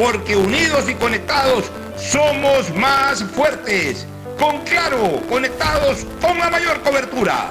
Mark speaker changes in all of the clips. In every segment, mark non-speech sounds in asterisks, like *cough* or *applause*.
Speaker 1: porque unidos y conectados somos más fuertes con Claro, conectados con la mayor cobertura.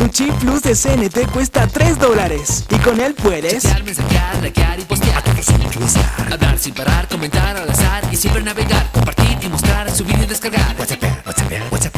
Speaker 2: Tu chip plus de CNT cuesta 3 dólares. Y con él puedes
Speaker 3: Chatear, mensajear, likear y postear. Hablar sin parar, comentar al azar y siempre navegar. Compartir y mostrar, subir y descargar. WhatsApp, WhatsApp, WhatsApp.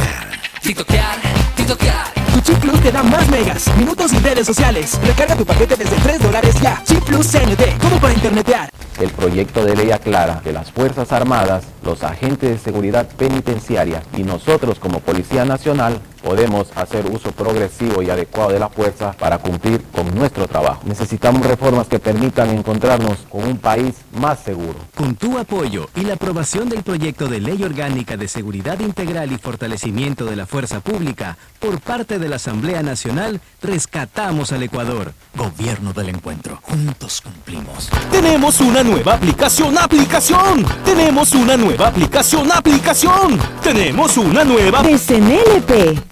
Speaker 3: TikTokear, TikTokear.
Speaker 2: Tu chip plus te da más megas, minutos y redes sociales. Recarga tu paquete desde 3 dólares ya. Chip plus CNT, como para internetear.
Speaker 4: El proyecto de ley aclara que las Fuerzas Armadas, los agentes de seguridad penitenciaria y nosotros como Policía Nacional podemos hacer uso progresivo y adecuado de la fuerza para cumplir con nuestro trabajo. Necesitamos reformas que permitan encontrarnos con un país más seguro.
Speaker 5: Con tu apoyo y la aprobación del proyecto de ley orgánica de seguridad integral y fortalecimiento de la fuerza pública por parte de la Asamblea Nacional, rescatamos al Ecuador. Gobierno del Encuentro. Juntos cumplimos.
Speaker 2: Tenemos una nueva aplicación, aplicación. Tenemos una nueva aplicación, aplicación. Tenemos una nueva
Speaker 6: de CNLP.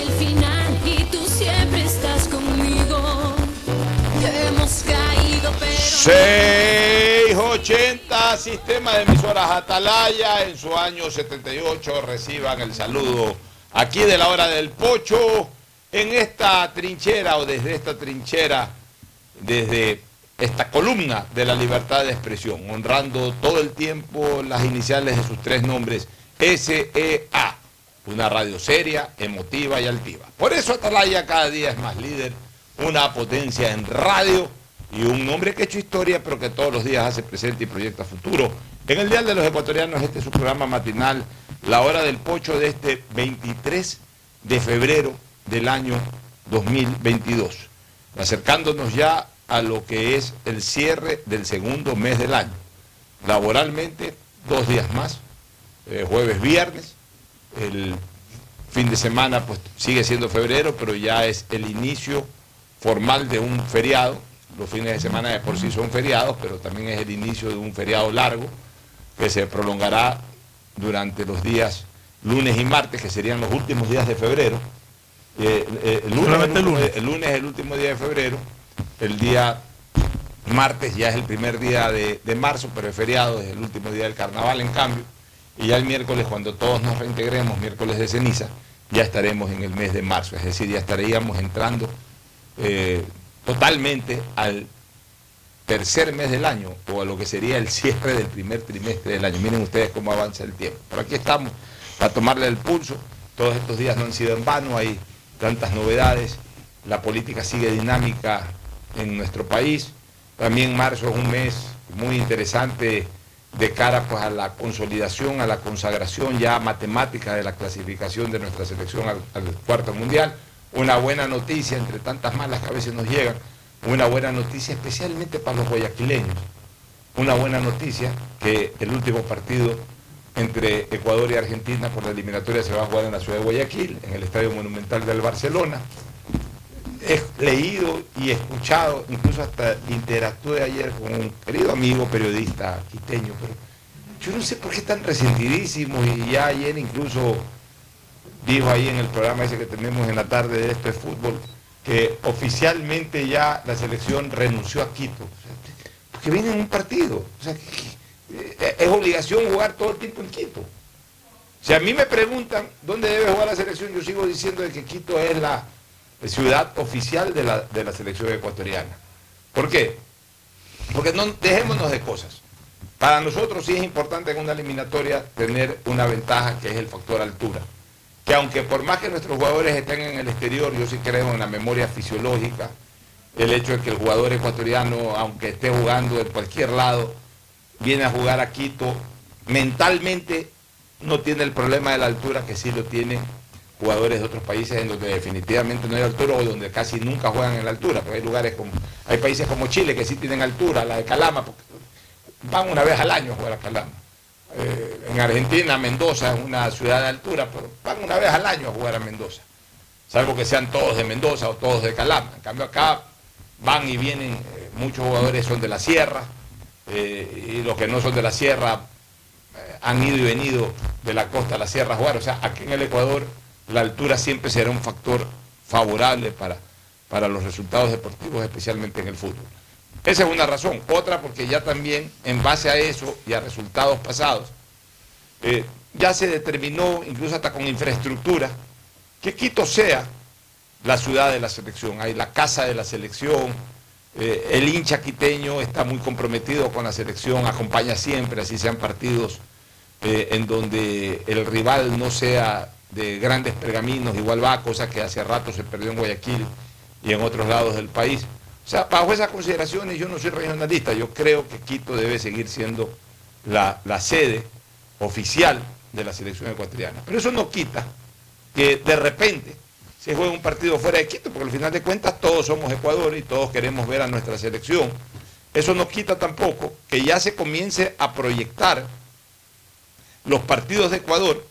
Speaker 7: El final y tú siempre estás conmigo. Hemos caído, pero.
Speaker 1: 680 Sistema de Emisoras Atalaya en su año 78 reciban el saludo aquí de la hora del pocho
Speaker 6: en esta trinchera o desde esta trinchera, desde esta columna de la libertad de expresión, honrando todo el tiempo las iniciales de sus tres nombres, SEA, una radio seria, emotiva y altiva. Por eso Atalaya cada día es más líder, una potencia en radio y un hombre que ha hecho historia, pero que todos los días hace presente y proyecta futuro. En el Día de los Ecuatorianos, este es su programa matinal, La Hora del Pocho de este 23 de febrero del año 2022. Acercándonos ya a lo que es el cierre del segundo mes del año. Laboralmente, dos días más, eh, jueves, viernes. El fin de semana pues sigue siendo febrero, pero ya es el inicio formal de un feriado. Los fines de semana de por sí son feriados, pero también es el inicio de un feriado largo que se prolongará durante los días lunes y martes, que serían los últimos días de febrero. Eh, eh, el, lunes, el
Speaker 8: lunes.
Speaker 6: el lunes es el último día de febrero, el día martes ya es el primer día de, de marzo, pero es feriado, es el último día del carnaval en cambio, y ya el miércoles, cuando todos nos reintegremos, miércoles de ceniza, ya estaremos en el mes de marzo, es decir, ya estaríamos entrando eh, totalmente al tercer mes del año o a lo que sería el cierre del primer trimestre del año. Miren ustedes cómo avanza el tiempo. Pero aquí estamos para tomarle el pulso. Todos estos días no han sido en vano, hay tantas novedades. La política sigue dinámica en nuestro país. También marzo es un mes muy interesante de cara pues, a la consolidación, a la consagración ya matemática de la clasificación de nuestra selección al, al cuarto mundial. Una buena noticia entre tantas malas que a veces nos llegan, una buena noticia especialmente para los guayaquileños. Una buena noticia que el último partido entre Ecuador y Argentina por la eliminatoria se va a jugar en la ciudad de Guayaquil, en el Estadio Monumental del Barcelona. He leído y escuchado, incluso hasta interactué ayer con un querido amigo periodista quiteño, pero yo no sé por qué están resentidísimos y ya ayer incluso dijo ahí en el programa ese que tenemos en la tarde de esto es fútbol, que oficialmente ya la selección renunció a Quito. Porque viene en un partido. Eh, es obligación jugar todo el tiempo en Quito. Si a mí me preguntan dónde debe jugar la selección, yo sigo diciendo de que Quito es la ciudad oficial de la, de la selección ecuatoriana. ¿Por qué? Porque no dejémonos de cosas. Para nosotros sí es importante en una eliminatoria tener una ventaja que es el factor altura. Que aunque por más que nuestros jugadores estén en el exterior, yo sí creo en la memoria fisiológica, el hecho de que el jugador ecuatoriano, aunque esté jugando en cualquier lado, viene a jugar a Quito, mentalmente no tiene el problema de la altura que sí lo tienen jugadores de otros países en donde definitivamente no hay altura o donde casi nunca juegan en la altura, porque hay lugares como, hay países como Chile que sí tienen altura, la de Calama, van una vez al año a jugar a Calama. Eh, en Argentina, Mendoza es una ciudad de altura, pero van una vez al año a jugar a Mendoza. Salvo que sean todos de Mendoza o todos de Calama. En cambio acá van y vienen, eh, muchos jugadores son de la sierra, eh, y los que no son de la sierra han ido y venido de la costa a la sierra a jugar. O sea, aquí en el Ecuador la altura siempre será un factor favorable para, para los resultados deportivos, especialmente en el fútbol. Esa es una razón. Otra porque ya también en base a eso y a resultados pasados, eh, ya se determinó, incluso hasta con infraestructura, que Quito sea la ciudad de la selección. Hay la casa de la selección, eh, el hincha quiteño está muy comprometido con la selección, acompaña siempre, así sean partidos eh, en donde el rival no sea de grandes pergaminos, igual va, cosa que hace rato se perdió en Guayaquil y en otros lados del país. O sea, bajo esas consideraciones yo no soy regionalista, yo creo que Quito debe seguir siendo la, la sede oficial de la selección ecuatoriana. Pero eso no quita que de repente se juegue un partido fuera de Quito, porque al final de cuentas todos somos Ecuador y todos queremos ver a nuestra selección. Eso no quita tampoco que ya se comience a proyectar los partidos de Ecuador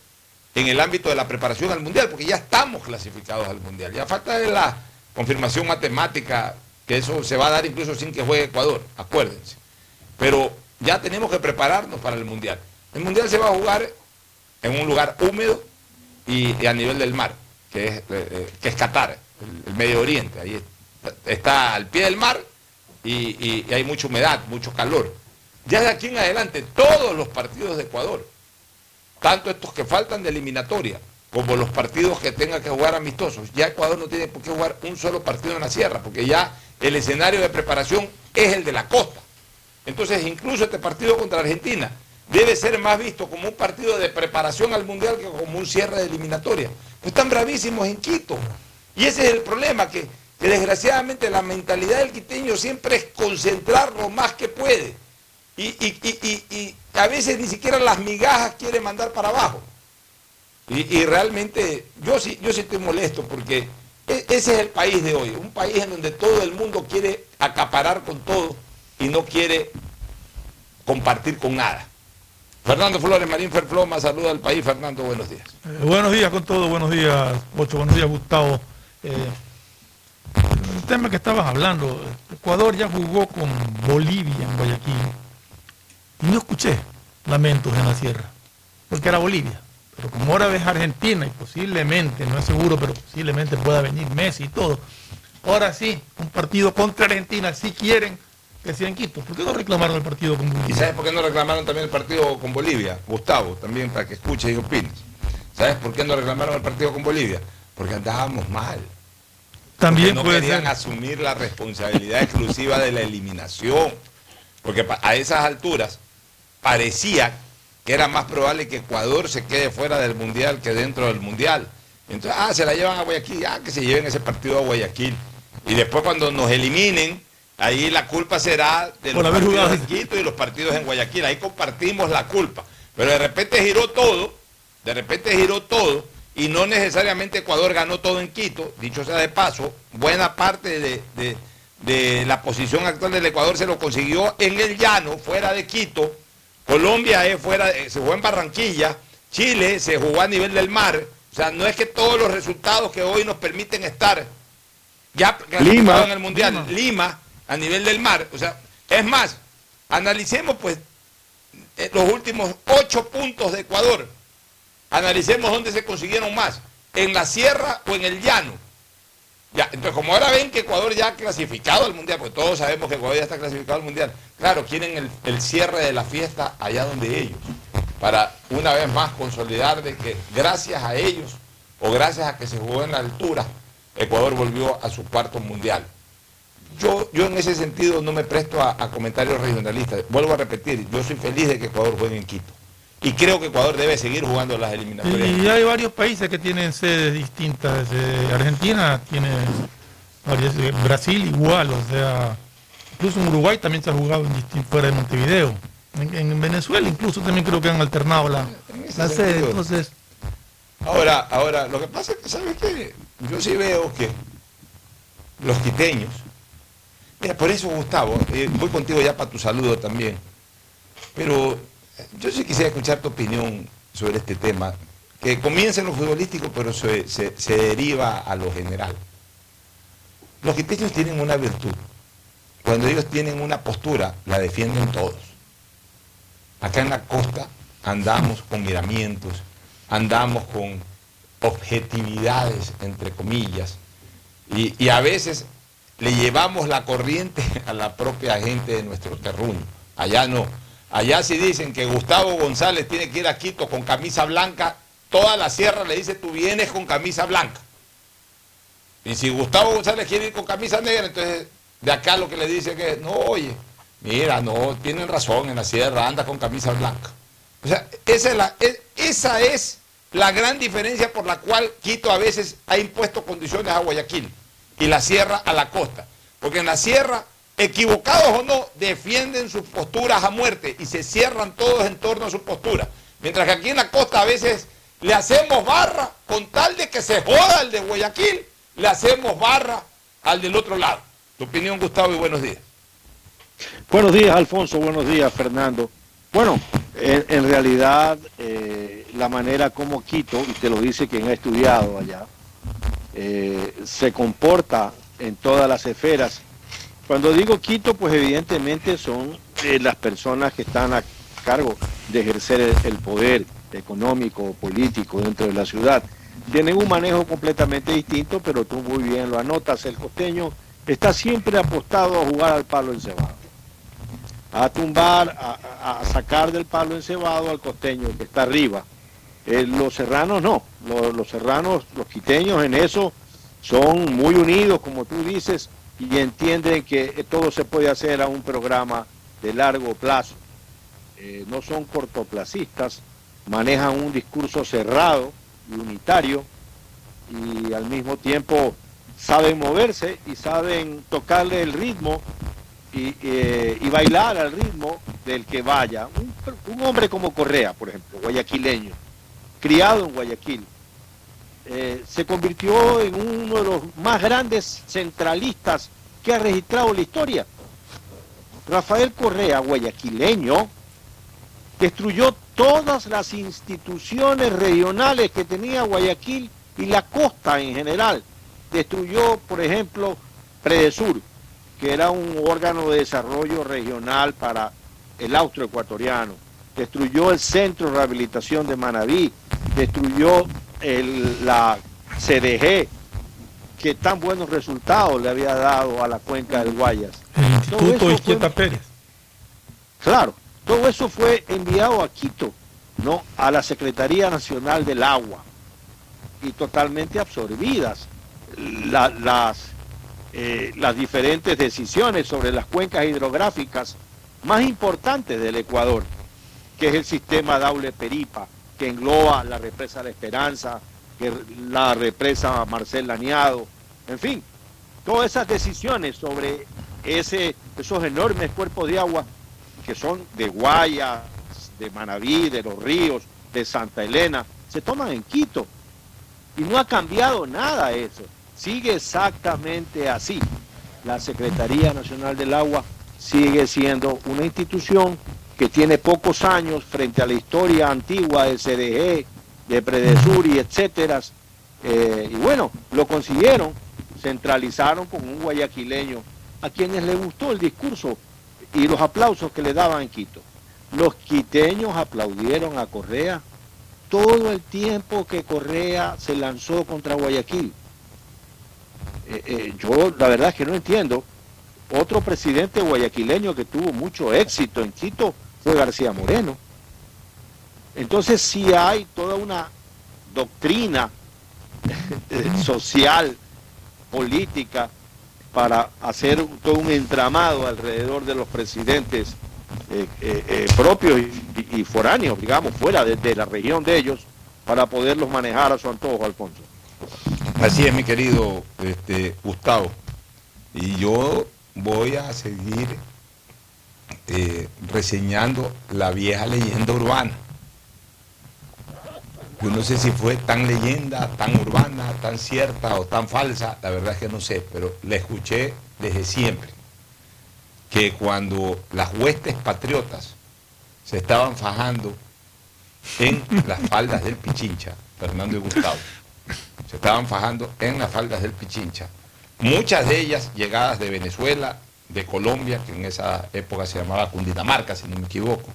Speaker 6: en el ámbito de la preparación al Mundial, porque ya estamos clasificados al Mundial. Ya falta de la confirmación matemática, que eso se va a dar incluso sin que juegue Ecuador, acuérdense. Pero ya tenemos que prepararnos para el Mundial. El Mundial se va a jugar en un lugar húmedo y, a nivel del mar, que es, eh, eh, que es Qatar, el, Medio Oriente. Ahí está, al pie del mar y- y hay mucha humedad, mucho calor. Ya de aquí en adelante, todos los partidos de Ecuador, tanto estos que faltan de eliminatoria como los partidos que tenga que jugar amistosos. Ya Ecuador no tiene por qué jugar un solo partido en la sierra, porque ya el escenario de preparación es el de la costa. Entonces, incluso este partido contra Argentina debe ser más visto como un partido de preparación al Mundial que como un cierre de eliminatoria. Pues están bravísimos en Quito. Y ese es el problema, que, que desgraciadamente la mentalidad del quiteño siempre es concentrar lo más que puede. Y, y- y- y- a veces ni siquiera las migajas quiere mandar para abajo. Y, realmente yo sí, yo sí estoy molesto porque e- ese es el país de hoy, un país en donde todo el mundo quiere acaparar con todo y no quiere compartir con nada. Fernando Flores, Marín Ferfloma, saluda al país. Fernando, buenos días.
Speaker 8: Eh, buenos días con todo, buenos días, Ocho, buenos días, Gustavo. Eh, el tema que estabas hablando, Ecuador ya jugó con Bolivia en Guayaquil no escuché lamentos en la sierra, porque era Bolivia. Pero como ahora ves Argentina y posiblemente, no es seguro, pero posiblemente pueda venir Messi y todo, ahora sí, un partido contra Argentina, si quieren que sea en Quito. ¿Por qué no reclamaron el partido con
Speaker 6: ¿Y
Speaker 8: Bolivia?
Speaker 6: sabes por qué no reclamaron también el partido con Bolivia? Gustavo, también para que escuches y opines. ¿Sabes por qué no reclamaron el partido con Bolivia? Porque andábamos mal.
Speaker 8: También
Speaker 6: Porque no
Speaker 8: puede
Speaker 6: querían
Speaker 8: ser.
Speaker 6: asumir la responsabilidad exclusiva de la eliminación. Porque a esas alturas parecía que era más probable que Ecuador se quede fuera del Mundial que dentro del Mundial. Entonces, ah, se la llevan a Guayaquil, ah, que se lleven ese partido a Guayaquil. Y después cuando nos eliminen, ahí la culpa será de
Speaker 8: Por
Speaker 6: los
Speaker 8: haber
Speaker 6: partidos
Speaker 8: jugado.
Speaker 6: en Quito y los partidos en Guayaquil. Ahí compartimos la culpa. Pero de repente giró todo, de repente giró todo, y no necesariamente Ecuador ganó todo en Quito. Dicho sea de paso, buena parte de, de- de la posición actual del Ecuador se lo consiguió en el llano, fuera de Quito. Colombia es fuera, de- se jugó en Barranquilla. Chile se jugó a nivel del mar. O sea, no es que todos los resultados que hoy nos permiten estar ya clasificados en el Mundial, Lima. a nivel del mar. O sea, es más, analicemos pues eh, los últimos ocho puntos de Ecuador. Analicemos dónde se consiguieron más, en la sierra o en el llano. Ya, entonces como ahora ven que Ecuador ya ha clasificado al Mundial, porque todos sabemos que Ecuador ya está clasificado al Mundial, claro, quieren el, el cierre de la fiesta allá donde ellos, para una vez más consolidar de que gracias a ellos, o gracias a que se jugó en la altura, Ecuador volvió a su cuarto Mundial. Yo, yo en ese sentido no me presto a, a comentarios regionalistas. Vuelvo a repetir, yo soy feliz de que Ecuador juegue en Quito. Y creo que Ecuador debe seguir jugando las eliminatorias.
Speaker 8: Y hay varios países que tienen sedes distintas. eh, Argentina tiene eh, Brasil igual, o sea, incluso en Uruguay también se ha jugado en fuera de Montevideo. En, en Venezuela incluso también creo que han alternado la, la sede. Entonces,
Speaker 6: Ahora, ahora, lo que pasa es que, ¿sabes qué? Yo sí veo que los quiteños, mira, por eso Gustavo, eh, voy contigo ya para tu saludo también, pero yo sí quisiera escuchar tu opinión sobre este tema, que comienza en lo futbolístico, pero se, se- se deriva a lo general. Los quiteños tienen una virtud. Cuando ellos tienen una postura, la defienden todos. Acá en la costa andamos con miramientos, andamos con objetividades, entre comillas, y, a veces le llevamos la corriente *laughs* a la propia gente de nuestro terruño. Allá no. Allá si dicen que Gustavo González tiene que ir a Quito con camisa blanca, toda la sierra le dice tú vienes con camisa blanca. Y si Gustavo González quiere ir con camisa negra, entonces de acá lo que le dice que no, oye, mira, no, tienen razón en la sierra, anda con camisa blanca. O sea, esa es, la, es- esa es la gran diferencia por la cual Quito a veces ha impuesto condiciones a Guayaquil y la sierra a la costa. Porque en la sierra, equivocados o no, defienden sus posturas a muerte y se cierran todos en torno a su postura. Mientras que aquí en la costa a veces le hacemos barra con tal de que se joda el de Guayaquil, le hacemos barra al del otro lado. Tu opinión, Gustavo, y buenos días.
Speaker 9: Buenos días, Alfonso. Buenos días, Fernando. Bueno, en, realidad eh, la manera como Quito, y te lo dice quien ha estudiado allá, eh, se comporta en todas las esferas. Cuando digo Quito, pues evidentemente son eh, las personas que están a cargo de ejercer el, el poder económico, político dentro de la ciudad. Tienen un manejo completamente distinto, pero tú muy bien lo anotas, el costeño está siempre apostado a jugar al palo encebado a tumbar, a, sacar del palo encebado al costeño que está arriba. Eh, los serranos no, los, los serranos, los quiteños en eso son muy unidos, como tú dices, y entienden que todo se puede hacer a un programa de largo plazo. Eh, no son cortoplacistas, manejan un discurso cerrado y unitario y al mismo tiempo saben moverse y saben tocarle el ritmo y, eh, y bailar al ritmo del que vaya. Un, hombre como Correa, por ejemplo, guayaquileño, criado en Guayaquil, eh, se convirtió en uno de los más grandes centralistas que ha registrado la historia. Rafael Correa, guayaquileño, destruyó todas las instituciones regionales que tenía Guayaquil y la costa en general. Destruyó, por ejemplo, Predesur, que era un órgano de desarrollo regional para el austroecuatoriano. Destruyó el Centro de Rehabilitación de Manabí, destruyó el- la CDG, que tan buenos resultados le había dado a la cuenca del Guayas.
Speaker 8: El Instituto Izquieta Pérez.
Speaker 9: Claro, todo eso fue enviado a Quito, ¿no? A la Secretaría Nacional del Agua y totalmente absorbidas la- las, eh, las diferentes decisiones sobre las cuencas hidrográficas más importantes del Ecuador, que es el sistema Daule-Peripa, que engloba la represa La Esperanza, que la represa Marcel Laniado, en fin, todas esas decisiones sobre ese, esos enormes cuerpos de agua que son de Guayas, de Manabí, de los ríos, de Santa Elena, se toman en Quito. Y no ha cambiado nada eso. Sigue exactamente así. La Secretaría Nacional del Agua sigue siendo una institución que tiene pocos años frente a la historia antigua del CDG, de Predesur y etcétera. Eh, y bueno, lo consiguieron, centralizaron con un guayaquileño a quienes le gustó el discurso y los aplausos que le daban Quito. Los quiteños aplaudieron a Correa todo el tiempo que Correa se lanzó contra Guayaquil. Eh, eh, yo la verdad es que no entiendo. Otro presidente guayaquileño que tuvo mucho éxito en Quito fue García Moreno. Entonces sí hay toda una doctrina *laughs* eh, social, política, para hacer todo un entramado alrededor de los presidentes propios y, foráneos, digamos, fuera de la región de ellos, para poderlos manejar a su antojo, Alfonso.
Speaker 6: Así es, mi querido este, Gustavo. Y yo voy a seguir eh, reseñando la vieja leyenda urbana. Yo no sé si fue tan leyenda, tan urbana, tan cierta o tan falsa, la verdad es que no sé, pero la escuché desde siempre. Que cuando las huestes patriotas se estaban fajando en las faldas del Pichincha, Fernando y Gustavo, se estaban fajando en las faldas del Pichincha, muchas de ellas llegadas de Venezuela, de Colombia, que en esa época se llamaba Cundinamarca, si no me equivoco.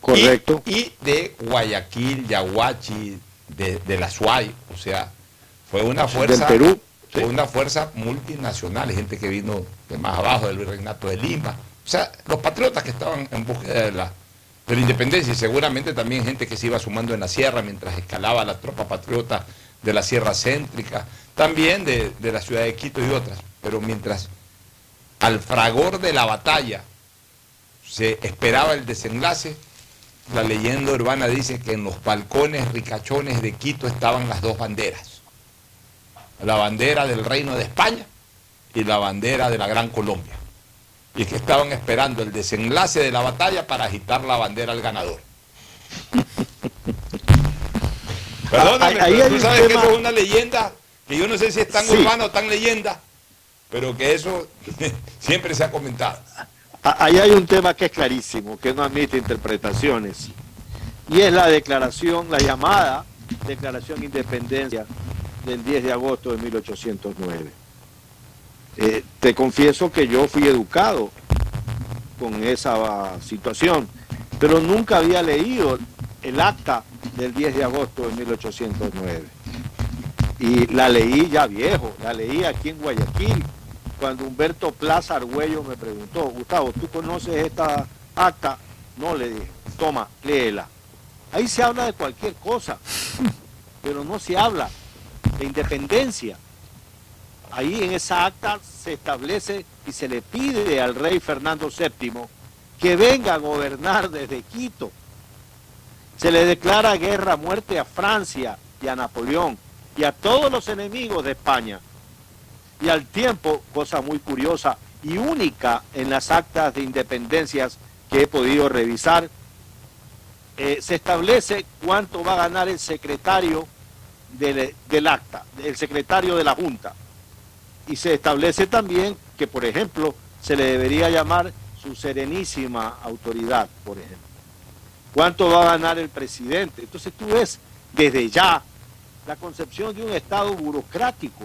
Speaker 9: Correcto.
Speaker 6: Y, y de Guayaquil, Yaguachi, de, de la Suay, o sea, fue una fuerza.
Speaker 9: Del Perú,
Speaker 6: Fue una fuerza multinacional, gente que vino de más abajo del virreinato de Lima. O sea, los patriotas que estaban en búsqueda de la, de la independencia y seguramente también gente que se iba sumando en la sierra mientras escalaba la tropa patriota de la sierra céntrica, también de, de la ciudad de Quito y otras. Pero mientras al fragor de la batalla se esperaba el desenlace, la leyenda urbana dice que en los balcones ricachones de Quito estaban las dos banderas. La bandera del Reino de España y la bandera de la Gran Colombia. Y que estaban esperando el desenlace de la batalla para agitar la bandera al ganador. Perdóname,
Speaker 9: Ahí-
Speaker 6: pero tú sabes que eso es una leyenda, que yo no sé si es tan
Speaker 9: Sí.
Speaker 6: urbana o tan leyenda, pero que eso *laughs* siempre se ha comentado.
Speaker 9: Ahí hay un tema que es clarísimo, que no admite interpretaciones, y es la declaración, la llamada Declaración de Independencia del 10 de agosto de 1809. Eh, te confieso que yo fui educado con esa situación, pero nunca había leído el acta del 10 de agosto de 1809. Y la leí ya viejo, la leí aquí en Guayaquil, cuando Humberto Plaza Argüello me preguntó, Gustavo, ¿tú conoces esta acta? No le dije, toma, léela. Ahí se habla de cualquier cosa. pero no se habla de independencia. Ahí en esa acta se establece y se le pide al rey Fernando VII que venga a gobernar desde Quito. Se le declara guerra muerte a Francia y a Napoleón y a todos los enemigos de España. Y al tiempo, cosa muy curiosa y única en las actas de independencias que he podido revisar, eh, se establece cuánto va a ganar el secretario del acta, el secretario de la Junta. Y se establece también que, por ejemplo, se le debería llamar su serenísima autoridad, por ejemplo. ¿Cuánto va a ganar el presidente? Entonces tú ves desde ya la concepción de un Estado burocrático,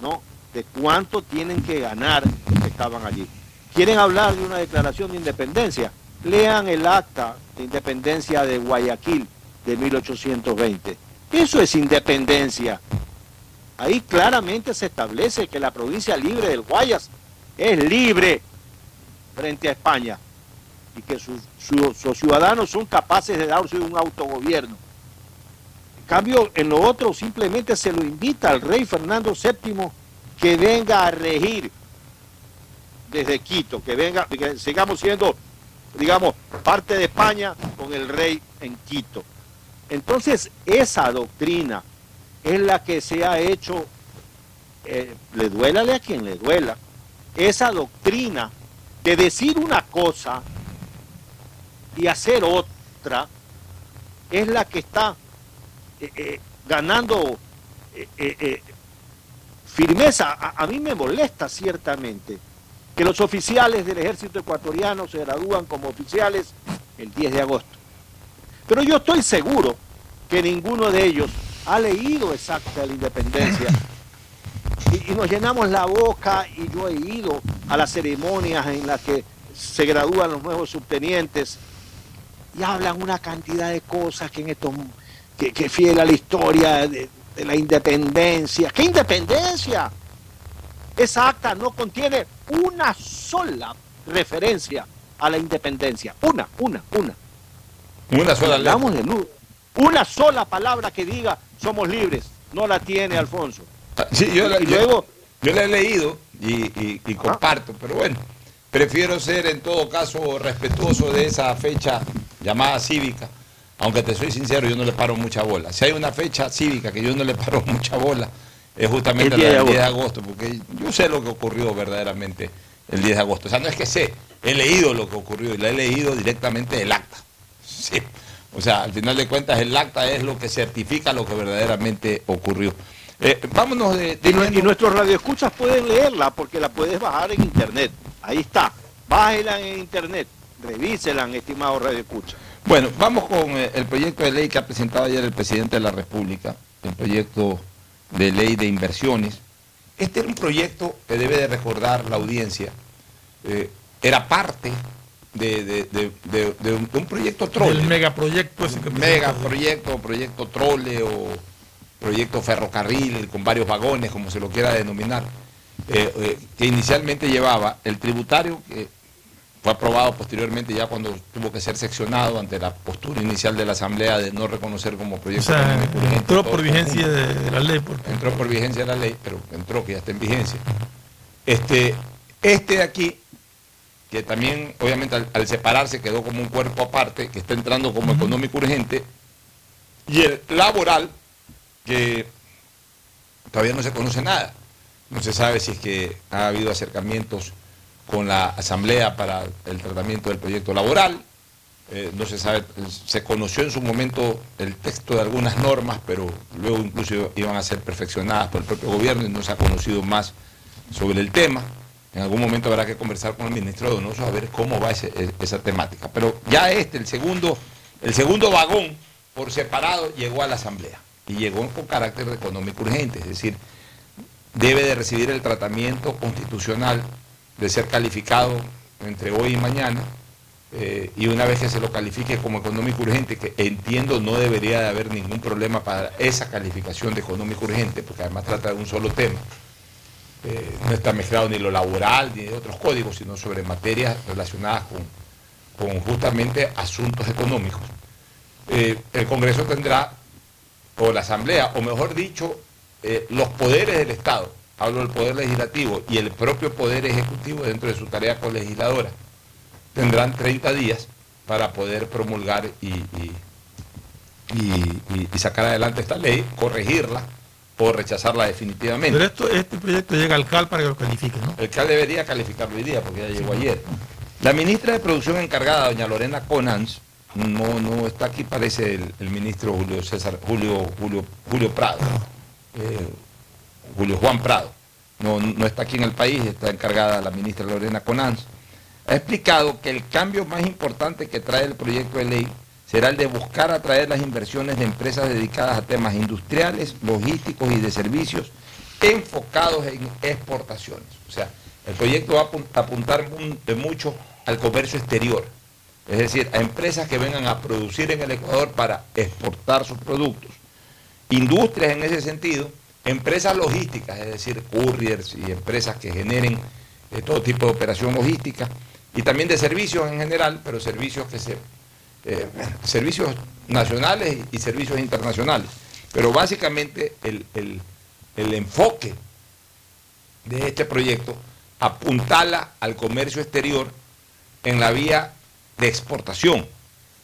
Speaker 9: ¿no? De cuánto tienen que ganar los que estaban allí. ¿Quieren hablar de una declaración de independencia? Lean el acta de independencia de Guayaquil de 1820. Eso es independencia. Ahí claramente se establece que la provincia libre del Guayas es libre frente a España y que sus, sus- ciudadanos son capaces de darse un autogobierno. En cambio, en lo otro simplemente se lo invita al rey Fernando VII que venga a regir desde Quito, que venga, que sigamos siendo, digamos, parte de España con el rey en Quito. Entonces, esa doctrina es la que se ha hecho, eh, le duélale a quien le duela, esa doctrina de decir una cosa y hacer otra es la que está eh, eh, ganando eh, firmeza. A, a mí me molesta ciertamente que los oficiales del ejército ecuatoriano se gradúan como oficiales el 10 de agosto. Pero yo estoy seguro que ninguno de ellos ha leído exacta la independencia. *laughs* Y, y nos llenamos la boca y yo he ido a las ceremonias en las que se gradúan los nuevos subtenientes y hablan una cantidad de cosas que en estos que, que fiel a la historia de, de la independencia. ¿Qué independencia? Esa acta no contiene una sola referencia a la independencia. Una, una, una.
Speaker 6: Una sola.
Speaker 9: Hablamos de luz. Una sola palabra que diga somos libres. No la tiene Alfonso.
Speaker 6: Sí, yo, la,
Speaker 9: Y
Speaker 6: yo- la he leído y, y- y comparto, pero bueno, prefiero ser en todo caso respetuoso de esa fecha llamada cívica, aunque te soy sincero, yo no le paro mucha bola. Si hay una fecha cívica que yo no le paro *laughs* mucha bola, es justamente
Speaker 9: El
Speaker 6: la
Speaker 9: 10 de
Speaker 6: del 10 de agosto, porque yo sé lo que ocurrió verdaderamente el 10 de agosto. O sea, no es que sé, he leído lo que ocurrió y la he leído directamente del acta. Sí. O sea, al final de cuentas el acta es lo que certifica lo que verdaderamente ocurrió. Eh, vámonos de, de
Speaker 9: y nuestros radioescuchas pueden leerla porque la puedes bajar en internet. Ahí está. Bájela en internet. Revísela, estimado radioescucha.
Speaker 6: Bueno, vamos con eh, el proyecto de ley que ha presentado ayer el presidente de la República, el proyecto de ley de inversiones. Este era un proyecto que debe de recordar la audiencia. eh, era parte de, de- de- de- de un, de un proyecto trole.
Speaker 8: El megaproyecto ese que
Speaker 6: megaproyecto, proyecto trole o proyecto ferrocarril con varios vagones, como se lo quiera denominar, eh, eh, que inicialmente llevaba el tributario, que fue aprobado posteriormente ya cuando tuvo que ser seccionado ante la postura inicial de la Asamblea de no reconocer como
Speaker 8: O
Speaker 6: proyecto
Speaker 8: sea,
Speaker 6: urgente
Speaker 8: entró por vigencia de, de la ley.
Speaker 6: Entró por vigencia de la ley, pero entró que ya está en vigencia. Este, este de aquí, que también obviamente al, al separarse quedó como un cuerpo aparte, que está entrando como económico urgente, y el laboral, que todavía no se conoce nada. No se sabe si es que ha habido acercamientos con la Asamblea para el tratamiento del proyecto laboral. Eh, no se sabe, se conoció en su momento el texto de algunas normas, pero luego incluso iban a ser perfeccionadas por el propio gobierno y no se ha conocido más sobre el tema. En algún momento habrá que conversar con el ministro Donoso a ver cómo va e- esa temática. Pero ya este, el segundo, el segundo vagón, por separado, llegó a la Asamblea y llegó con carácter económico urgente, es decir, debe de recibir el tratamiento constitucional de ser calificado entre hoy y mañana eh, y una vez que se lo califique como económico urgente, que entiendo no debería de haber ningún problema para esa calificación de económico urgente, porque además trata de un solo tema, eh, no está mezclado ni lo laboral ni de otros códigos, sino sobre materias relacionadas con, con justamente asuntos económicos. Eh, el Congreso tendrá o la Asamblea, o mejor dicho, eh, los poderes del Estado, hablo del Poder Legislativo y el propio Poder Ejecutivo dentro de su tarea colegisladora, tendrán 30 días para poder promulgar y, y- y- y sacar adelante esta ley, corregirla o rechazarla definitivamente.
Speaker 8: Pero esto, este proyecto llega al CAL para que lo califique, ¿no?
Speaker 6: El CAL debería calificarlo hoy día porque ya llegó ayer. La ministra de Producción encargada, doña Lorena Conans, no, no está aquí, parece el, el ministro Julio César, Julio, Julio, Julio Prado, eh, Julio Juan Prado. No, no está aquí en el país, está encargada la ministra Lorena Conans. Ha explicado que el cambio más importante que trae el proyecto de ley será el de buscar atraer las inversiones de empresas dedicadas a temas industriales, logísticos y de servicios enfocados en exportaciones. O sea, el proyecto va a apun- apuntar mucho al comercio exterior, es decir, a empresas que vengan a producir en el Ecuador para exportar sus productos. Industrias en ese sentido, empresas logísticas, es decir, couriers y empresas que generen eh, todo tipo de operación logística, y también de servicios en general, pero servicios que se eh, servicios nacionales y servicios internacionales. Pero básicamente el, el- el enfoque de este proyecto apuntala al comercio exterior en la vía de exportación.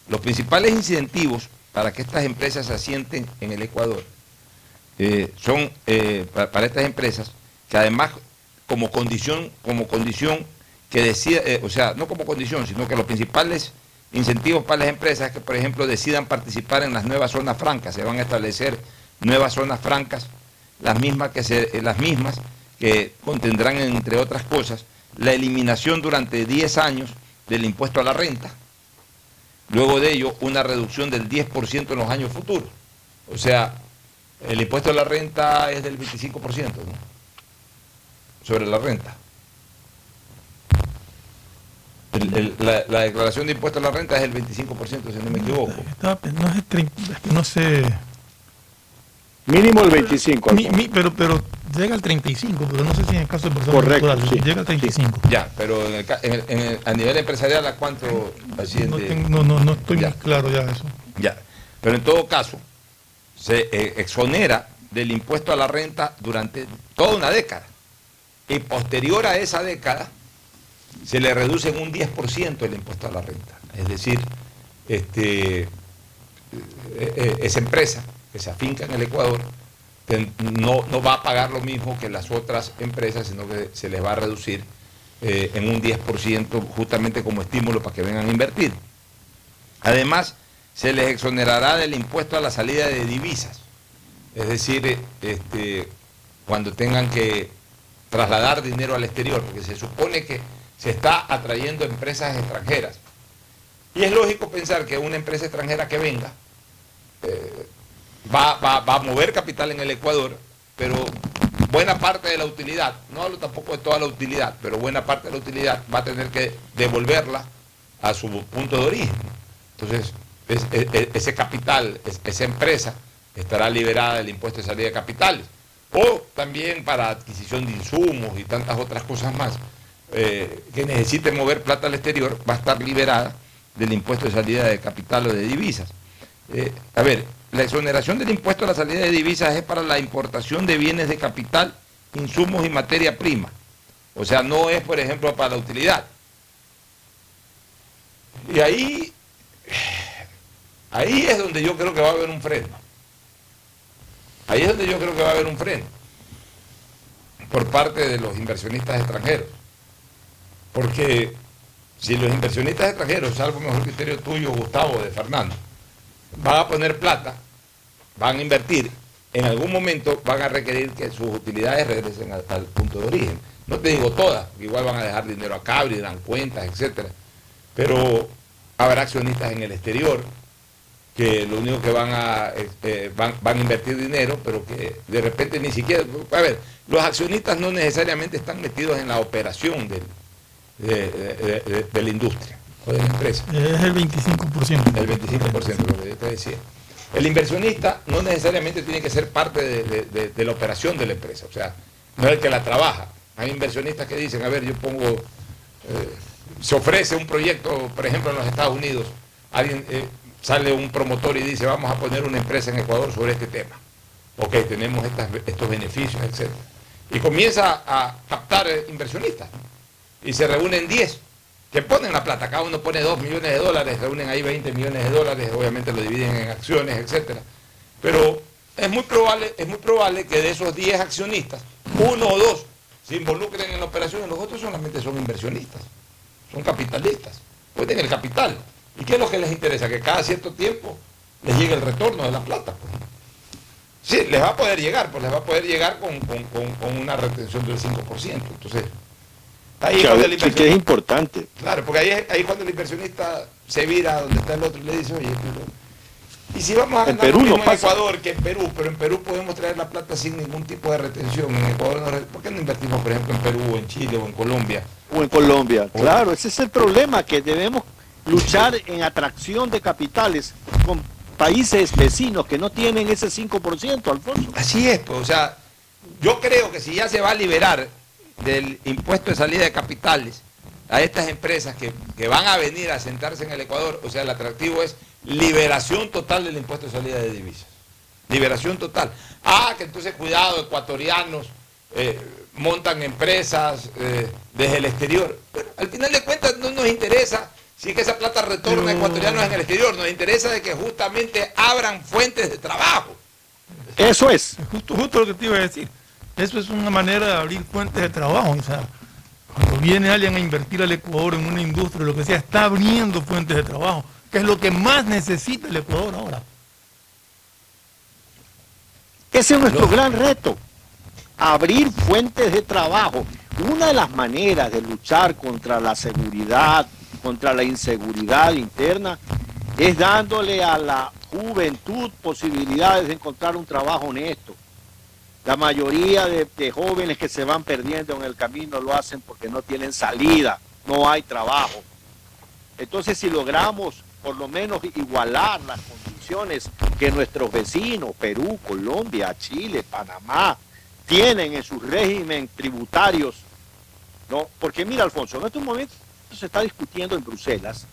Speaker 6: Los principales incentivos para que estas empresas se asienten en el Ecuador eh, son eh, pa- para, estas empresas que además como condición, como condición que decida, eh, o sea, no como condición, sino que los principales incentivos para las empresas es que, por ejemplo, decidan participar en las nuevas zonas francas. Se van a establecer nuevas zonas francas, las mismas que, se, eh, las mismas que contendrán, entre otras cosas, la eliminación durante 10 años del impuesto a la renta. Luego de ello, una reducción del 10% en los años futuros. O sea, el impuesto a la renta es del 25%, ¿no? Sobre la renta. El- el- la, la declaración de impuesto a la renta es el 25%, si no me equivoco.
Speaker 8: No es el 30, es que no sé.
Speaker 9: Mínimo el 25.
Speaker 8: Mi- mi- pero, pero llega al 35, pero no sé si en el caso de personas
Speaker 9: Correcto,
Speaker 8: naturales,
Speaker 9: sí.
Speaker 8: llega al 35.
Speaker 6: Ya, pero en el ca- en el- en el- a nivel empresarial, ¿a cuánto asciende?
Speaker 8: No, tengo- no, no, no estoy
Speaker 6: Ya.
Speaker 8: muy claro ya eso.
Speaker 6: Ya, pero en todo caso, se eh, exonera del impuesto a la renta durante toda una década. Y posterior a esa década, se le reduce en un 10% el impuesto a la renta. Es decir, este, eh, eh, esa empresa que se afinca en el Ecuador no, no va a pagar lo mismo que las otras empresas, sino que se les va a reducir eh, en un 10% justamente como estímulo para que vengan a invertir. Además, se les exonerará del impuesto a la salida de divisas. Es decir, eh, este, cuando tengan que trasladar dinero al exterior, porque se supone que se está atrayendo empresas extranjeras. Y es lógico pensar que una empresa extranjera que venga eh, va, va- va a mover capital en el Ecuador, pero buena parte de la utilidad, no hablo tampoco de toda la utilidad, pero buena parte de la utilidad va a tener que devolverla a su punto de origen. Entonces, es- es- es- ese capital, es- esa empresa, estará liberada del impuesto de salida de capitales. O también para adquisición de insumos y tantas otras cosas más, eh, que necesite mover plata al exterior, va a estar liberada del impuesto de salida de capital o de divisas. Eh, a ver, la exoneración del impuesto a la salida de divisas es para la importación de bienes de capital, insumos y materia prima. O sea, no es, por ejemplo, para la utilidad. Y ahí, ahí es donde yo creo que va a haber un freno. Ahí es donde yo creo que va a haber un freno por parte de los inversionistas extranjeros. Porque si los inversionistas extranjeros, salvo mejor criterio tuyo, Gustavo, de Fernando, van a poner plata, van a invertir, en algún momento van a requerir que sus utilidades regresen al, punto de origen. No te digo todas, igual van a dejar dinero acá, abrirán cuentas, etcétera. Pero habrá accionistas en el exterior que lo único que van a eh, van, van a invertir dinero, pero que de repente ni siquiera. A ver, los accionistas no necesariamente están metidos en la operación de la industria o de la empresa.
Speaker 8: Es el 25%.
Speaker 6: El 25%, lo que yo te decía. El inversionista no necesariamente tiene que ser parte de, de- de- de la operación de la empresa, o sea, no es el que la trabaja. Hay inversionistas que dicen, a ver, yo pongo, eh, se ofrece un proyecto, por ejemplo, en los Estados Unidos, alguien, eh, sale un promotor y dice, vamos a poner una empresa en Ecuador sobre este tema. Ok, tenemos estas- estos beneficios, etc. Y comienza a captar eh, inversionistas. Y se reúnen 10 que ponen la plata. Cada uno pone 2 millones de dólares, reúnen ahí 20 millones de dólares, obviamente lo dividen en acciones, etc. Pero es muy probable, es muy probable que de esos 10 accionistas, uno o dos se involucren en la operación los otros solamente son inversionistas, son capitalistas, pueden el capital. ¿Y qué es lo que les interesa? Que cada cierto tiempo les llegue el retorno de la plata. pues. Sí, les va a poder llegar, pues les va a poder llegar con, con- con- con una retención del 5%. Entonces, ahí cuando el
Speaker 9: que- que es importante.
Speaker 6: Claro, porque ahí es ahí cuando el inversionista se vira donde está el otro y le dice, oye, pero- y si vamos a
Speaker 9: En
Speaker 6: ganar
Speaker 9: Perú
Speaker 6: lo mismo
Speaker 9: no
Speaker 6: en
Speaker 9: pasa.
Speaker 6: Ecuador que en Perú, pero en Perú podemos traer la plata sin ningún tipo de retención. En Ecuador, no ¿por qué no invertimos, por ejemplo, en Perú, o en Chile o en Colombia?
Speaker 9: O en Colombia. Claro, ese es el problema, que debemos luchar en atracción de capitales con países vecinos que no tienen ese 5%, Alfonso.
Speaker 6: Así es, pues, o sea, yo creo que si ya se va a liberar del impuesto de salida de capitales a estas empresas que, que van a venir a sentarse en el Ecuador, o sea, el atractivo es liberación total del impuesto de salida de divisas. Liberación total. Ah, que entonces cuidado, ecuatorianos eh, montan empresas eh, desde el exterior. Pero al final de cuentas no nos interesa si es que esa plata retorna a ecuatorianos en el exterior, nos interesa de que justamente abran fuentes de trabajo.
Speaker 9: Eso es.
Speaker 8: Justo, justo lo que te iba a decir. Eso es una manera de abrir fuentes de trabajo. O sea, cuando viene alguien a invertir al Ecuador en una industria, lo que sea, está abriendo fuentes de trabajo, que es lo que más necesita el Ecuador ahora.
Speaker 9: Ese es nuestro gran reto, abrir fuentes de trabajo. Una de las maneras de luchar contra la seguridad, contra la inseguridad interna, es dándole a la juventud posibilidades de encontrar un trabajo honesto. La mayoría de, jóvenes que se van perdiendo en el camino lo hacen porque no tienen salida, no hay trabajo. Entonces, si logramos por lo menos igualar las condiciones que nuestros vecinos, Perú, Colombia, Chile, Panamá, tienen en sus régimen tributarios, ¿no? Porque mira, Alfonso, en estos momentos se está discutiendo en Bruselas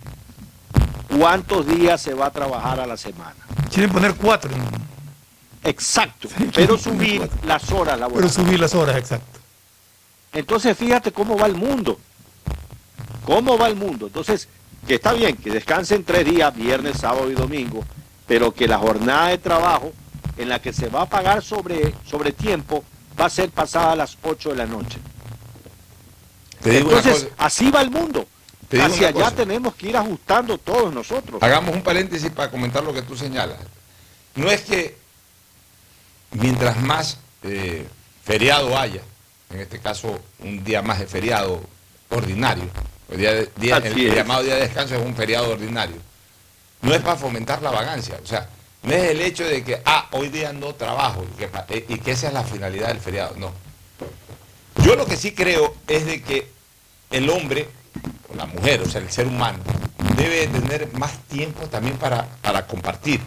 Speaker 9: cuántos días se va a trabajar a la semana.
Speaker 8: Quieren poner cuatro,
Speaker 9: Exacto, pero subir las horas
Speaker 8: pero
Speaker 9: laborales.
Speaker 8: subir las horas, exacto.
Speaker 9: Entonces, fíjate cómo va el mundo. ¿Cómo va el mundo? Entonces, que está bien, que descansen tres días, viernes, sábado y domingo, pero que la jornada de trabajo en la que se va a pagar sobre, sobre tiempo va a ser pasada a las 8 de la noche.
Speaker 6: Te
Speaker 9: Entonces, así va el mundo.
Speaker 6: Te
Speaker 9: Hacia allá tenemos que ir ajustando todos nosotros.
Speaker 6: Hagamos un paréntesis para comentar lo que tú señalas. No es que mientras más eh, feriado haya, en este caso un día más de feriado ordinario, el, día de- día-
Speaker 9: Así
Speaker 6: el- el
Speaker 9: es.
Speaker 6: llamado día de descanso es un feriado ordinario, no es para fomentar la vagancia, o sea, no es el hecho de que, ah, hoy día no trabajo y que, eh, y que esa es la finalidad del feriado, no. Yo lo que sí creo es de que el hombre, o la mujer, o sea, el ser humano, debe de tener más tiempo también para, para compartir.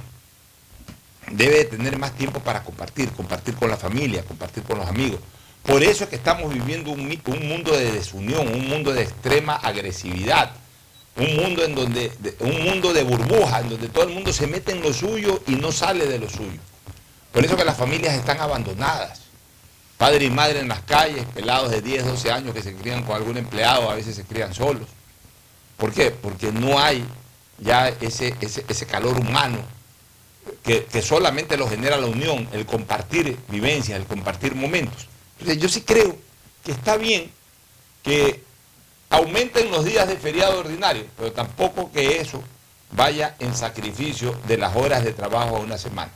Speaker 6: Debe de tener más tiempo para compartir, compartir con la familia, compartir con los amigos. Por eso es que estamos viviendo un mundo de desunión, un mundo de extrema agresividad, un mundo en donde, de- un mundo de burbuja, en donde todo el mundo se mete en lo suyo y no sale de lo suyo. Por eso que las familias están abandonadas. Padre y madre en las calles, pelados de 10, 12 años que se crían con algún empleado, a veces se crían solos. ¿Por qué? Porque no hay ya ese, ese, ese calor humano que, solamente lo genera la unión, el compartir vivencias, el compartir momentos. Entonces yo sí creo que está bien que aumenten los días de feriado ordinario, pero tampoco que eso vaya en sacrificio de las horas de trabajo a una semana.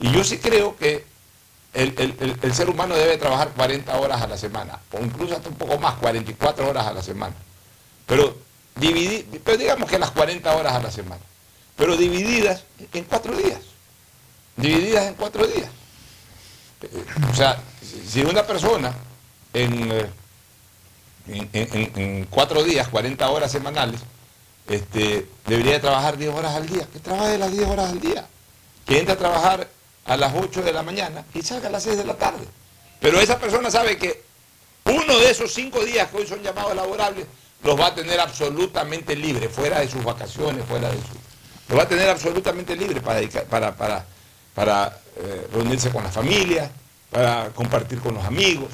Speaker 6: Y yo sí creo que el, el- el- el ser humano debe trabajar 40 horas a la semana, o incluso hasta un poco más, 44 horas a la semana. Pero, dividir, pero digamos que las 40 horas a la semana, pero divididas en cuatro días. Divididas en cuatro días. Eh, O sea, si- una persona en, eh, en, en- cuatro días, 40 horas semanales, este, debería trabajar 10 horas al día, que trabaje las 10 horas al día, que entre a trabajar a las 8 de la mañana y salga a las 6 de la tarde. Pero esa persona sabe que uno de esos cinco días que hoy son llamados laborables los va a tener absolutamente libre, fuera de sus vacaciones, fuera de su... Lo va a tener absolutamente libre para, para, para, para eh, reunirse con la familia, para compartir con los amigos,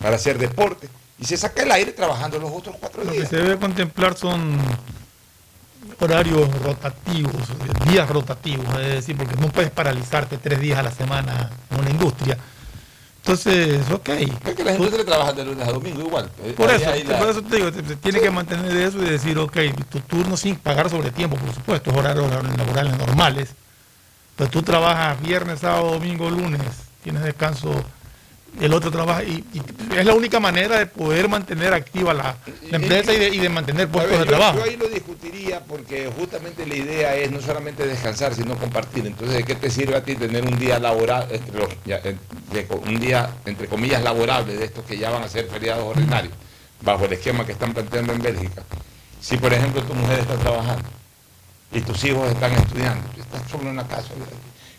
Speaker 6: para hacer deporte. Y se saca el aire trabajando los otros cuatro
Speaker 8: Lo que
Speaker 6: días.
Speaker 8: se debe contemplar son horarios rotativos, días rotativos, es decir, porque no puedes paralizarte tres días a la semana en una industria. Entonces, ok.
Speaker 6: Es que la gente trabaja de lunes a domingo igual.
Speaker 8: Por
Speaker 6: ahí
Speaker 8: eso,
Speaker 6: la-
Speaker 8: por eso te digo, te- te tiene que mantener eso y decir, ok, tu turno sin pagar sobre tiempo, por supuesto, es horarios laborales normales. Pero tú trabajas viernes, sábado, domingo, lunes, tienes descanso, el otro trabaja, y, y es la única manera de poder mantener activa la, la empresa y de, y de mantener puestos
Speaker 6: ver,
Speaker 8: de
Speaker 6: yo-
Speaker 8: trabajo.
Speaker 6: Yo ahí lo discutiría porque justamente la idea es no solamente descansar, sino compartir. Entonces, ¿de qué te sirve a ti tener un día laboral, entre los- ya, eh, de- un día, entre comillas, laborable de estos que ya van a ser feriados ordinarios, bajo el esquema que están planteando en Bélgica? Si, por ejemplo, tu mujer está trabajando y tus hijos están estudiando, tú estás solo en la casa,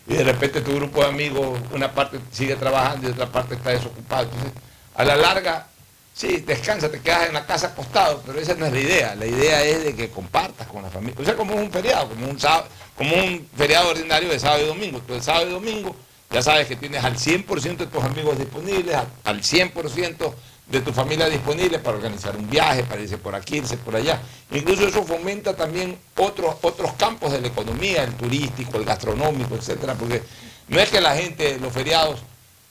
Speaker 6: y de repente tu grupo de amigos, una parte sigue trabajando y otra parte está desocupada. Entonces, a la larga, sí, descansa, te quedas en la casa acostado, pero esa no es la idea. La idea es de que compartas con la familia. O sea, como un feriado, como un, como un feriado ordinario de sábado y domingo. Tú sábado y domingo ya sabes que tienes al 100% de tus amigos disponibles, al 100% de tu familia disponible para organizar un viaje, para irse por aquí, irse por allá. Incluso eso fomenta también otros, otros campos de la economía, el turístico, el gastronómico, etcétera, porque no es que la gente, los feriados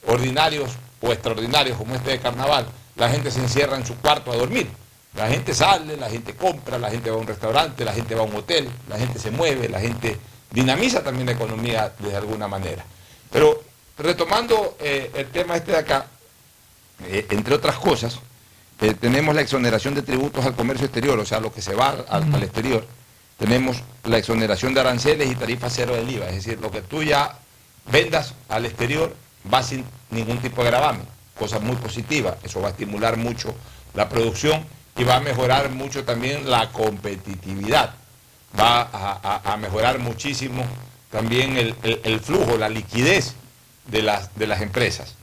Speaker 6: ordinarios o extraordinarios como este de carnaval, la gente se encierra en su cuarto a dormir. La gente sale, la gente compra, la gente va a un restaurante, la gente va a un hotel, la gente se mueve, la gente dinamiza también la economía de alguna manera. Pero retomando eh, el tema este de acá, eh, entre otras cosas, eh, tenemos la exoneración de tributos al comercio exterior, o sea, lo que se va al, al exterior. Tenemos la exoneración de aranceles y tarifa cero del IVA, es decir, lo que tú ya vendas al exterior va sin ningún tipo de gravamen, cosa muy positiva, eso va a estimular mucho la producción y va a mejorar mucho también la competitividad, va a, a- a mejorar muchísimo también el, el- el flujo, la liquidez de las, de las empresas.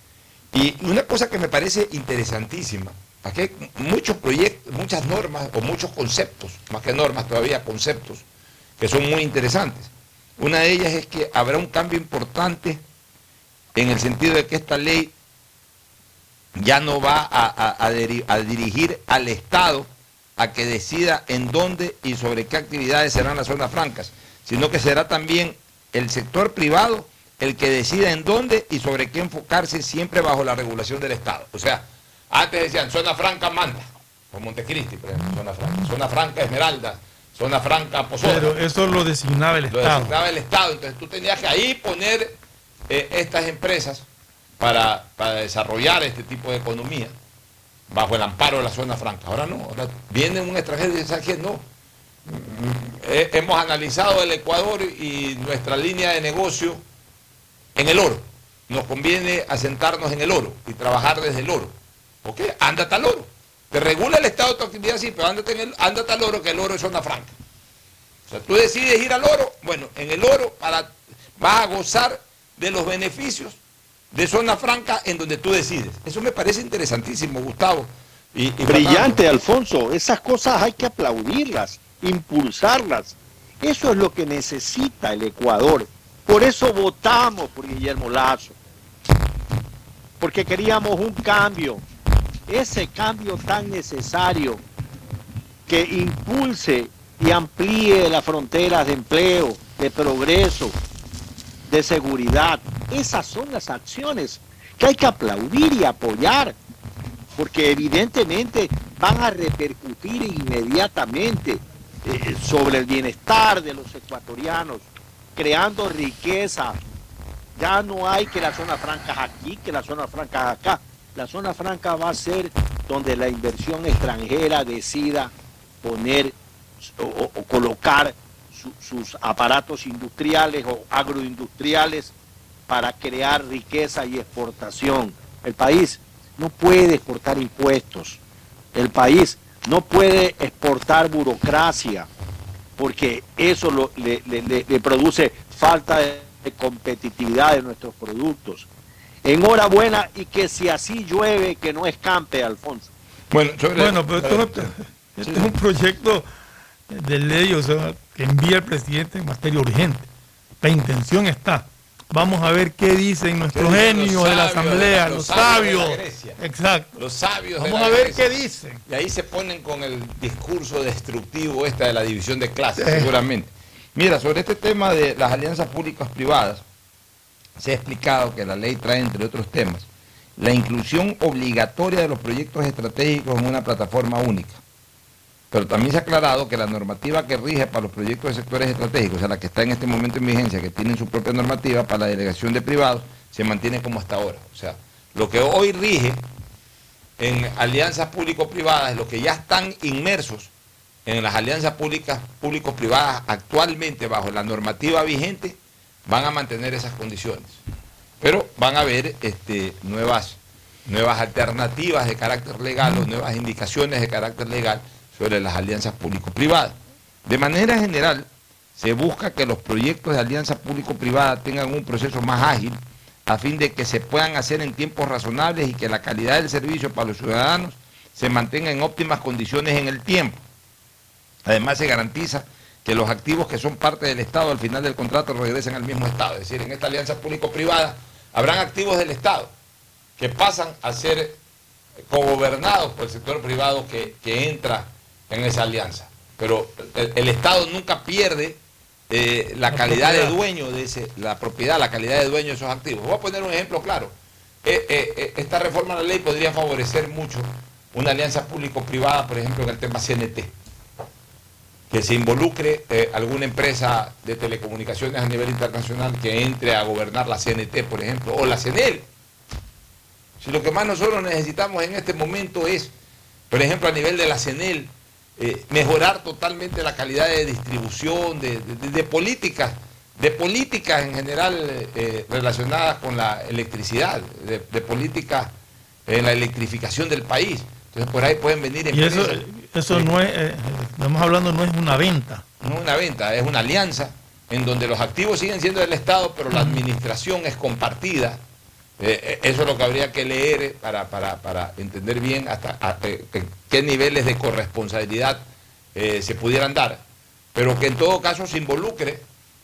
Speaker 6: Y una cosa que me parece interesantísima, aquí hay muchos proyectos, muchas normas o muchos conceptos, más que normas todavía, conceptos, que son muy interesantes. Una de ellas es que habrá un cambio importante en el sentido de que esta ley ya no va a, a- a diri- a dirigir al Estado a que decida en dónde y sobre qué actividades serán las zonas francas, sino que será también el sector privado el que decida en dónde y sobre qué enfocarse siempre bajo la regulación del Estado. O sea, antes decían zona franca Manta, como Montecristi, por ejemplo, zona franca, zona franca Esmeralda, zona franca Pozola.
Speaker 8: Pero eso lo designaba el
Speaker 6: Lo
Speaker 8: Estado.
Speaker 6: designaba el Estado. Entonces tú tenías que ahí poner eh, estas empresas para, para desarrollar este tipo de economía bajo el amparo de la zona franca. Ahora no, ahora viene un extranjero y dice, ¿sabes qué? No. Mm, eh, hemos analizado el Ecuador y nuestra línea de negocio en el oro. Nos conviene asentarnos en el oro y trabajar desde el oro. ¿Ok? Ándate al oro. Te regula el Estado tu actividad, sí, pero ándate, en el, ándate oro, que el oro es zona franca. O sea, tú decides ir al oro, bueno, en el oro para, vas a gozar de los beneficios de zona franca en donde tú decides. Eso me parece interesantísimo, Gustavo. Y
Speaker 9: Brillante, Alfonso. Esas cosas hay que aplaudirlas, impulsarlas. Eso es lo que necesita el Ecuador. Por eso votamos por Guillermo Lazo. Porque queríamos un cambio. Ese cambio tan necesario que impulse y amplíe las fronteras de empleo, de progreso, de seguridad. Esas son las acciones que hay que aplaudir y apoyar porque evidentemente van a repercutir inmediatamente eh, sobre el bienestar de los ecuatorianos, creando riqueza. Ya no hay que la zona franca es aquí, que la zona franca es acá. La zona franca va a ser donde la inversión extranjera decida poner o, colocar su- sus aparatos industriales o agroindustriales para crear riqueza y exportación. El país no puede exportar impuestos. El país no puede exportar burocracia porque eso lo- le, le- le- le produce falta de, de competitividad de nuestros productos. Enhorabuena y que si así llueve, que no escampe, Alfonso.
Speaker 6: Bueno,
Speaker 8: Bueno, pero esto, esto es un proyecto de ley o sea, que envía el presidente en materia urgente. La intención está. Vamos a ver qué dicen nuestros
Speaker 6: ¿Qué dicen los
Speaker 8: genios de la asamblea, los
Speaker 6: sabios?
Speaker 8: Exacto.
Speaker 6: Los sabios.
Speaker 8: Vamos a ver qué dicen.
Speaker 6: Y ahí se ponen con el discurso destructivo esta de la división de clases, seguramente. Mira, sobre este tema de las alianzas públicas privadas, se ha explicado que la ley trae, entre otros temas, la inclusión obligatoria de los proyectos estratégicos en una plataforma única. Pero también se ha aclarado que la normativa que rige para los proyectos de sectores estratégicos, o sea, la que está en este momento en vigencia, que tienen su propia normativa para la delegación de privados, se mantiene como hasta ahora. O sea, lo que hoy rige en alianzas público-privadas, los que ya están inmersos en las alianzas públicas público-privadas actualmente bajo la normativa vigente, van a mantener esas condiciones. Pero van a haber este, nuevas, nuevas alternativas de carácter legal o nuevas indicaciones de carácter legal sobre las alianzas público-privadas. De manera general, se busca que los proyectos de alianza público-privada tengan un proceso más ágil a fin de que se puedan hacer en tiempos razonables y que la calidad del servicio para los ciudadanos se mantenga en óptimas condiciones en el tiempo. Además se garantiza que los activos que son parte del Estado al final del contrato regresen al mismo Estado. Es decir, en esta alianza público-privada habrán activos del Estado que pasan a ser cogobernados por el sector privado que, que entra en esa alianza. Pero el, el Estado nunca pierde eh, la,
Speaker 8: La
Speaker 6: calidad de
Speaker 8: propiedad.
Speaker 6: dueño de ese, la propiedad, la calidad de dueño de esos activos. Voy a poner un ejemplo claro. Eh, eh, esta reforma de la ley podría favorecer mucho una alianza público-privada, por ejemplo, en el tema CNT que se involucre alguna empresa de telecomunicaciones a nivel internacional que entre a gobernar la CNT, por ejemplo, o la CNEL. Si lo que más nosotros necesitamos en este momento es, por ejemplo, a nivel de la CNEL, eh, mejorar totalmente la calidad de distribución, de, de- de políticas, de políticas en general eh, relacionadas con la electricidad, de, de políticas en la electrificación del país. Entonces por ahí pueden venir
Speaker 8: Y eso,
Speaker 6: empresas.
Speaker 8: eso no es, eh, estamos hablando, no es una venta.
Speaker 6: no es una venta, es una alianza en donde los activos siguen siendo del Estado, pero la administración es compartida. Eh, eh, eso es lo que habría que leer eh, para, para- para entender bien hasta, qué niveles de corresponsabilidad se pudieran dar, pero que en todo caso se involucre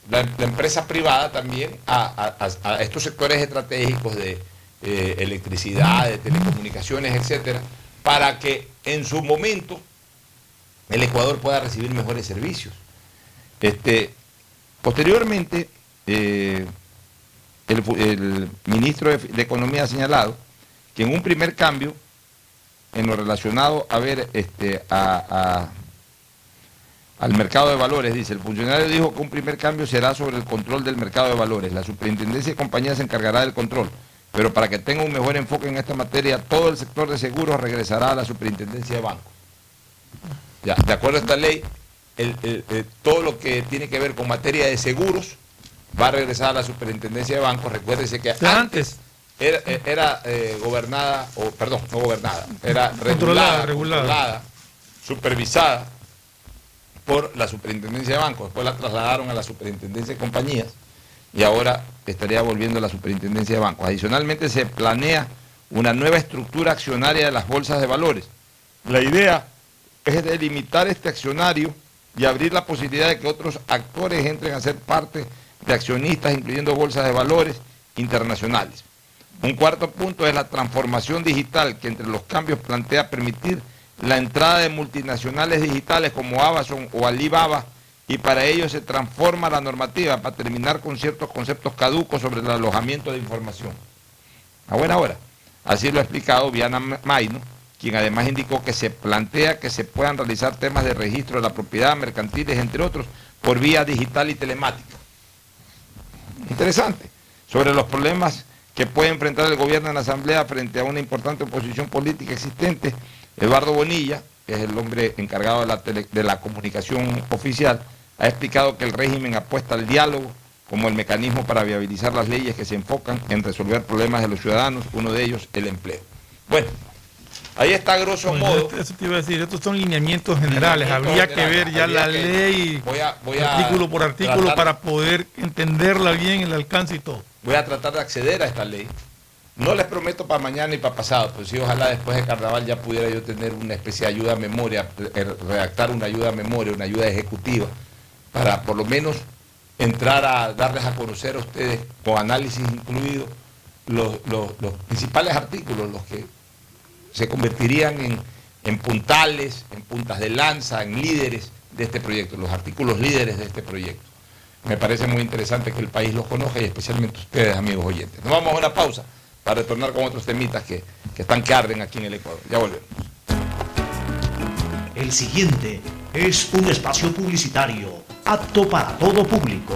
Speaker 6: la, empresa privada también a, estos sectores estratégicos de electricidad, de telecomunicaciones, etcétera, para que en su momento el Ecuador pueda recibir mejores servicios. Este, posteriormente, el, ministro de, Economía ha señalado que en un primer cambio, en lo relacionado a ver este, a- al mercado de valores, dice, el funcionario dijo que un primer cambio será sobre el control del mercado de valores. La superintendencia de compañías se encargará del control, pero para que tenga un mejor enfoque en esta materia, todo el sector de seguros regresará a la superintendencia de bancos. Ya, de acuerdo a esta ley, el- el- todo lo que tiene que ver con materia de seguros va a regresar a la superintendencia de bancos. Recuérdese que antes era, eh, era, eh, gobernada, o perdón, no gobernada, era regulada,
Speaker 8: regulada.
Speaker 6: controlada, supervisada por la superintendencia de bancos. Después la trasladaron a la superintendencia de compañías y ahora estaría volviendo a la superintendencia de bancos. Adicionalmente se planea una nueva estructura accionaria de las bolsas de valores. La idea es delimitar este accionario y abrir la posibilidad de que otros actores entren a ser parte de accionistas, incluyendo bolsas de valores internacionales. Un cuarto punto es la transformación digital, que entre los cambios plantea permitir la entrada de multinacionales digitales como Amazon o Alibaba y para ello se transforma la normativa para terminar con ciertos conceptos caducos sobre el alojamiento de información. A buena hora. Así lo ha explicado Viana Maino, quien además indicó que se plantea que se puedan realizar temas de registro de la propiedad, mercantiles, entre otros, por vía digital y telemática. Interesante. Sobre los problemas que puede enfrentar el gobierno en la Asamblea frente a una importante oposición política existente, Eduardo Bonilla, que es el hombre encargado de la, tele- de la comunicación oficial, ha explicado que el régimen apuesta al diálogo como el mecanismo para viabilizar las leyes que se enfocan en resolver problemas de los ciudadanos, uno de ellos el empleo. Bueno, ahí está grosso
Speaker 8: Bueno,
Speaker 6: modo.
Speaker 8: esto- eso te iba a decir, estos son lineamientos generales.
Speaker 6: Lineamientos
Speaker 8: Habría que ver ya la ley
Speaker 6: voy a- voy a
Speaker 8: artículo por artículo
Speaker 6: tratar-
Speaker 8: para poder entenderla bien, el alcance y todo.
Speaker 6: Voy a tratar de acceder a esta ley No les prometo para mañana y para pasado, pero sí ojalá después de carnaval ya pudiera yo tener una especie de ayuda a memoria, eh, redactar una ayuda a memoria, una ayuda ejecutiva, para por lo menos entrar a darles a conocer a ustedes, con análisis incluido, los, los- los principales artículos, los que se convertirían en, en puntales, en puntas de lanza, en líderes de este proyecto, los artículos líderes de este proyecto. Me parece muy interesante que el país los conozca y especialmente ustedes, amigos oyentes. Nos vamos a una pausa para retornar con otros temitas que, que están que arden aquí en el Ecuador. Ya volvemos.
Speaker 10: El siguiente es un espacio publicitario apto para todo público.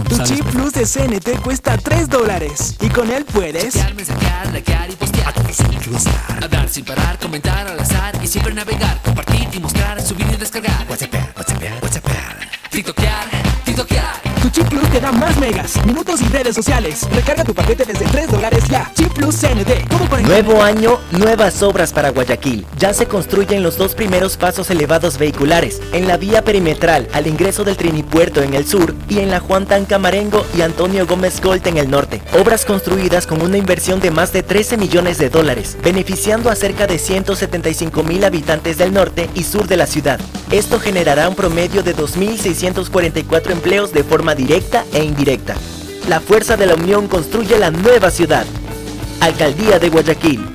Speaker 2: Tu chip plus de CNT cuesta 3 dólares y con él puedes
Speaker 3: Chatear, mensajear, likear y postear. Hablar sin parar, comentar al azar y siempre navegar, compartir y mostrar, subir y descargar. WhatsApp, WhatsApp, WhatsApp.
Speaker 2: Tu chip plus te da más megas, minutos y redes sociales. Recarga tu paquete desde 3 dólares ya. Chip plus CNT. ¿Cómo para
Speaker 11: Nuevo año, nuevas obras para Guayaquil. Ya se construyen los dos primeros pasos elevados vehiculares, en la vía perimetral al ingreso del Trinipuerto en el sur y en la Juan Tan Camarengo y Antonio Gómez Gold en el norte. Obras construidas con una inversión de más de 13 millones de dólares, beneficiando a cerca de 175 mil habitantes del norte y sur de la ciudad. Esto generará un promedio de 2.644 empleos de forma directa e indirecta. La fuerza de la unión construye la nueva ciudad. Alcaldía de Guayaquil.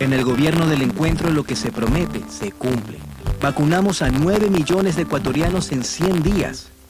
Speaker 5: En el gobierno del encuentro lo que se promete se cumple. Vacunamos a 9 millones de ecuatorianos en 100 días.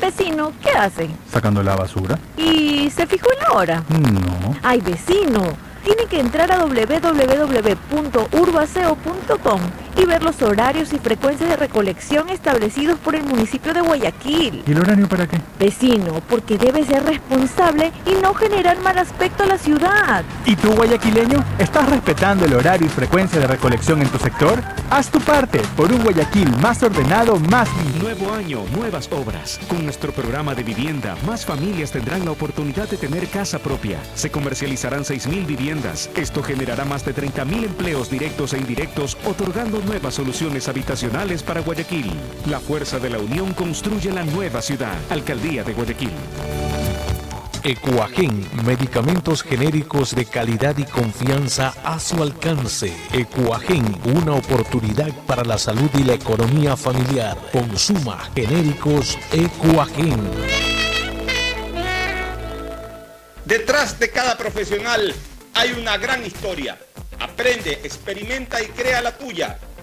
Speaker 12: Vecino, ¿qué hace?
Speaker 13: Sacando la basura.
Speaker 12: ¿Y se fijó en la hora?
Speaker 13: No.
Speaker 12: Ay, vecino, tiene que entrar a www.urbaceo.com y ver los horarios y frecuencias de recolección establecidos por el municipio de Guayaquil.
Speaker 13: ¿Y el horario para qué?
Speaker 12: Vecino, porque debe ser responsable y no generar mal aspecto a la ciudad.
Speaker 13: ¿Y tú, guayaquileño, estás respetando el horario y frecuencia de recolección en tu sector? Haz tu parte por un Guayaquil más ordenado, más limpio.
Speaker 14: Nuevo año, nuevas obras. Con nuestro programa de vivienda, más familias tendrán la oportunidad de tener casa propia. Se comercializarán 6.000 viviendas. Esto generará más de 30.000 empleos directos e indirectos, otorgando nuevas soluciones habitacionales para Guayaquil. La fuerza de la unión construye la nueva ciudad. Alcaldía de Guayaquil.
Speaker 15: Ecuagen, medicamentos genéricos de calidad y confianza a su alcance. Ecuagen, una oportunidad para la salud y la economía familiar. Consuma genéricos Ecuagen.
Speaker 1: Detrás de cada profesional hay una gran historia. Aprende, experimenta y crea la tuya.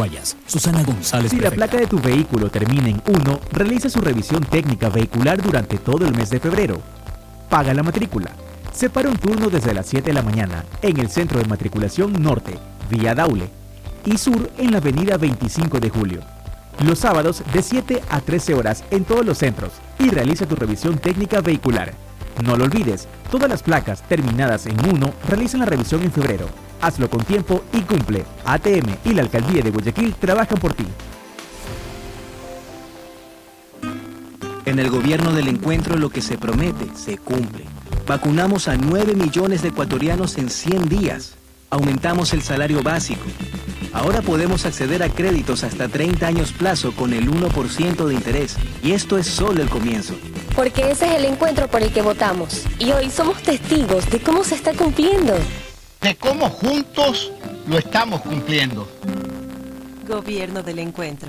Speaker 16: Guayas. Susana González.
Speaker 2: Si la placa de tu vehículo termina en 1, realiza su revisión técnica vehicular durante todo el mes de febrero. Paga la matrícula. Separa un turno desde las 7 de la mañana en el Centro de Matriculación Norte, vía Daule, y Sur en la Avenida 25 de Julio. Los sábados de 7 a 13 horas en todos los centros y realiza tu revisión técnica vehicular. No lo olvides, todas las placas terminadas en 1 realizan la revisión en febrero. Hazlo con tiempo y cumple. ATM y la Alcaldía de Guayaquil trabajan por ti.
Speaker 17: En el gobierno del encuentro lo que se promete se cumple. Vacunamos a 9 millones de ecuatorianos en 100 días. Aumentamos el salario básico. Ahora podemos acceder a créditos hasta 30 años plazo con el 1% de interés. Y esto es solo el comienzo.
Speaker 18: Porque ese es el encuentro por el que votamos. Y hoy somos testigos de cómo se está cumpliendo.
Speaker 19: De cómo juntos lo estamos cumpliendo.
Speaker 20: Gobierno del encuentro.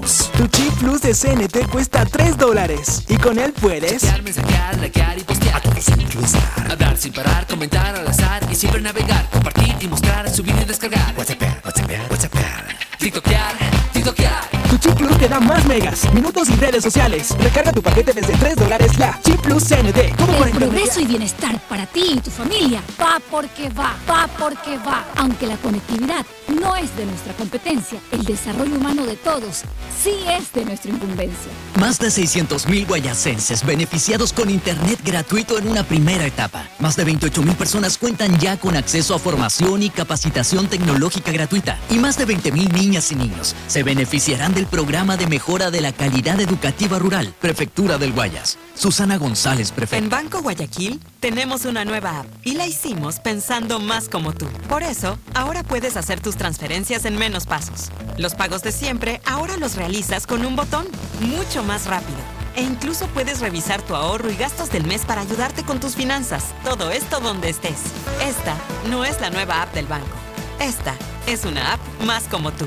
Speaker 21: Tu chip plus de CNT cuesta 3 dólares y con él puedes
Speaker 3: Chatear, mensajear, likear y postear. Hablar sin parar, comentar al azar y siempre navegar. Compartir y mostrar, subir y descargar. WhatsApp, WhatsApp, WhatsApp. TikTokear, TikTokear.
Speaker 21: Tu chip plus te da más megas, minutos y redes sociales. Recarga tu paquete desde 3 dólares ya. Chip plus CNT. ¿Cómo por
Speaker 22: El progreso y bienestar para ti y tu familia va porque va, va porque va. Aunque la conectividad no es de nuestra competencia, el desarrollo humano de todos sí es de nuestra incumbencia.
Speaker 16: Más de 600.000 guayasenses beneficiados con Internet gratuito en una primera etapa. Más de 28.000 personas cuentan ya con acceso a formación y capacitación tecnológica gratuita. Y más de 20.000 niñas y niños se beneficiarán del programa de mejora de la calidad educativa rural. Prefectura del Guayas. Susana González, prefecta.
Speaker 20: En Banco Guayaquil tenemos una nueva app y la hicimos pensando más como tú. Por eso, ahora puedes hacer tus transferencias en menos pasos. Los pagos de siempre ahora los realizas con un botón, mucho más rápido. E incluso puedes revisar tu ahorro y gastos del mes para ayudarte con tus finanzas. Todo esto donde estés. Esta no es la nueva app del banco. Esta es una app más como tú.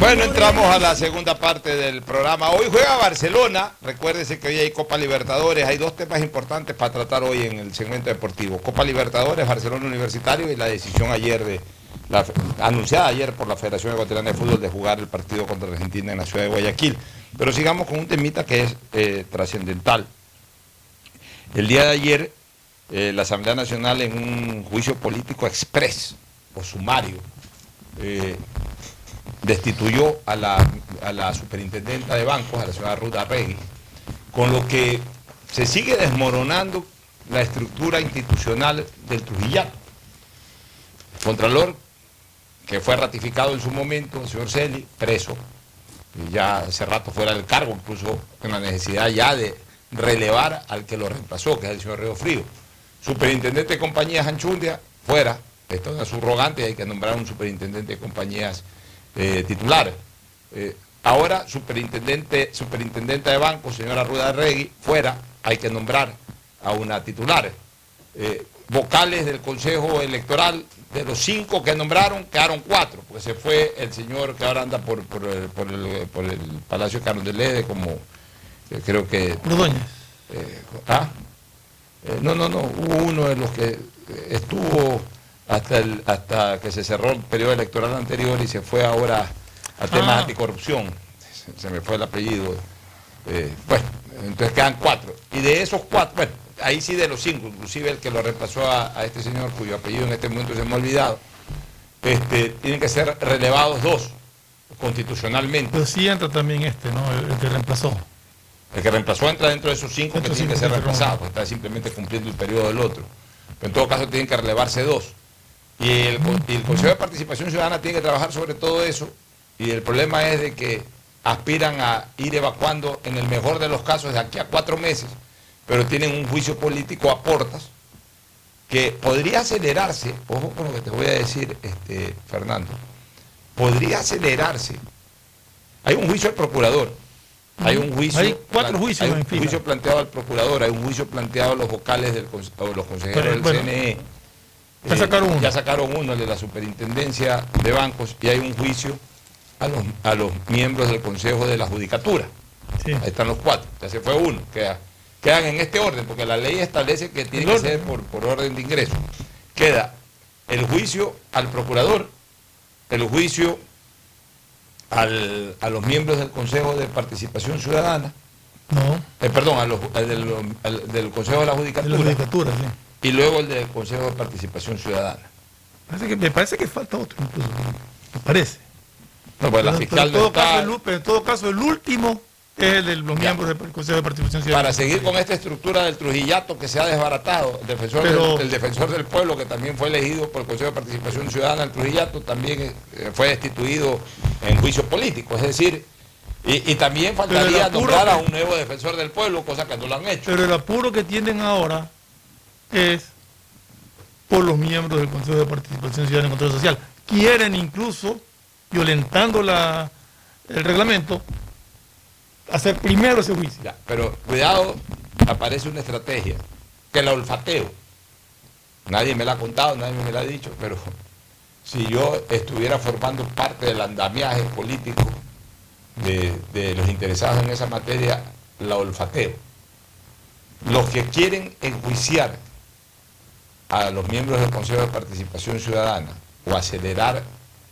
Speaker 6: Bueno, entramos a la segunda parte del programa. Hoy juega Barcelona. Recuérdese que hoy hay Copa Libertadores. Hay dos temas importantes para tratar hoy en el segmento deportivo. Copa Libertadores, Barcelona Universitario y la decisión ayer de la, anunciada ayer por la Federación Ecuatoriana de Fútbol de jugar el partido contra Argentina en la ciudad de Guayaquil. Pero sigamos con un temita que es eh, trascendental. El día de ayer, eh, la Asamblea Nacional en un juicio político express o sumario eh, destituyó a la, a la superintendenta de bancos, a la señora Ruth Arregui, con lo que se sigue desmoronando la estructura institucional del Trujillato. El Contralor, que fue ratificado en su momento, el señor Celi, preso, y ya hace rato fuera del cargo, incluso con la necesidad ya de relevar al que lo reemplazó, que es el señor Río Frío. Superintendente de compañías Anchundia, fuera, esto es una subrogante hay que nombrar un superintendente de compañías eh, titulares. Eh, ahora, superintendente, superintendente de banco, señora Ruda Regui, fuera, hay que nombrar a una titular. Eh, vocales del Consejo Electoral, de los cinco que nombraron, quedaron cuatro, porque se fue el señor que ahora anda por, por, el, por el- por el Palacio Carlos de Lede, como eh, creo que...
Speaker 23: Ordóñez.
Speaker 6: Eh, ¿ah? Eh, no, no, no, hubo uno de los que eh, estuvo hasta, el, hasta que se cerró el periodo electoral anterior y se fue ahora a temas
Speaker 23: Ah.
Speaker 6: anticorrupción. Se, se me fue el apellido. Eh, bueno, entonces quedan cuatro. Y de esos cuatro, bueno, ahí sí de los cinco, inclusive el que lo reemplazó a, a este señor cuyo apellido en este momento se me ha olvidado, este, tienen que ser relevados dos constitucionalmente.
Speaker 23: Pero sí entra también este, ¿no? El, el que reemplazó.
Speaker 6: El que reemplazó entra dentro de esos cinco que
Speaker 23: Dentro
Speaker 6: tienen que ser reemplazados, está simplemente cumpliendo el periodo del otro. Pero en todo caso tienen que relevarse dos. Y el, co- y el Consejo de Participación Ciudadana tiene que trabajar sobre todo eso. Y el problema es de que aspiran a ir evacuando, en el mejor de los casos, de aquí a cuatro meses, pero tienen un juicio político a portas que podría acelerarse, ojo con lo que te voy a decir, este, Fernando, podría acelerarse. Hay un juicio al procurador, hay un juicio.
Speaker 23: Hay cuatro juicios
Speaker 6: hay un juicio planteado al procurador, hay un juicio planteado a los vocales del los consejeros
Speaker 23: Pero,
Speaker 6: del
Speaker 23: bueno,
Speaker 6: CNE.
Speaker 23: Ya
Speaker 6: Eh,
Speaker 23: sacaron uno.
Speaker 6: Ya sacaron uno, el de la superintendencia de bancos, y hay un juicio a los, a los miembros del Consejo de la Judicatura. Ahí están los cuatro, ya se fue uno. Queda, quedan en este orden, porque la ley establece que tiene que ser por, por orden de ingreso. Queda el juicio al procurador, el juicio al- a los miembros del Consejo de Participación Ciudadana,
Speaker 23: No.
Speaker 6: eh, perdón, a los, al del, Consejo de la Judicatura,
Speaker 23: De la judicatura, sí.
Speaker 6: Y luego el del Consejo de Participación Ciudadana.
Speaker 23: Parece que, me parece que falta otro incluso. Me parece.
Speaker 6: No, pues la
Speaker 23: Pero-
Speaker 6: fiscal
Speaker 23: pero en, todo caso, el, pero en todo caso, el último es el de los miembros del Consejo de Participación Ciudadana.
Speaker 6: Para seguir con esta estructura del Trujillato que se ha desbaratado, el defensor,
Speaker 23: Pero-
Speaker 6: del, el defensor del pueblo, que también fue elegido por el Consejo de Participación Ciudadana, el Trujillato, también eh, fue destituido en juicio político. Es decir, y, y también faltaría nombrar a un nuevo defensor del pueblo, cosa que no lo han hecho.
Speaker 23: Pero el apuro que tienen ahora es por los miembros del Consejo de Participación Ciudadana y Control Social. Quieren incluso, violentando la, el reglamento, hacer primero ese juicio.
Speaker 6: Pero cuidado, aparece una estrategia, que la olfateo. Nadie me la ha contado, nadie me la ha dicho, pero si yo estuviera formando parte del andamiaje político de, de los interesados en esa materia, la olfateo. Los que quieren enjuiciar a los miembros del Consejo de Participación Ciudadana o acelerar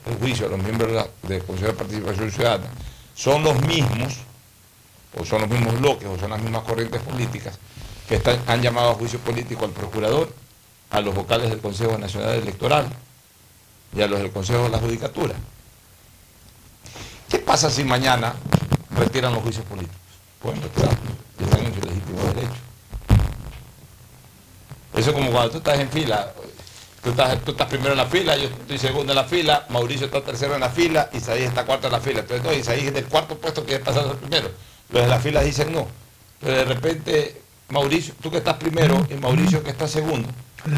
Speaker 6: el juicio a los miembros del Consejo de Participación Ciudadana son los mismos o son los mismos bloques, o son las mismas corrientes políticas, que están- han llamado a juicio político al procurador, a los vocales del Consejo Nacional Electoral y a los del Consejo de la Judicatura. ¿Qué pasa si mañana retiran los juicios políticos? Pueden retirarlos, están en su legítimo derecho. Eso es como cuando tú estás en fila, tú estás, tú estás primero en la fila, yo estoy segundo en la fila, Mauricio está tercero en la fila, Isaías está cuarto en la fila. Entonces, no, Isaías es del cuarto puesto quiere pasar al primero. Los de la fila dicen no. Pero de repente, Mauricio, tú que estás primero y Mauricio que está segundo,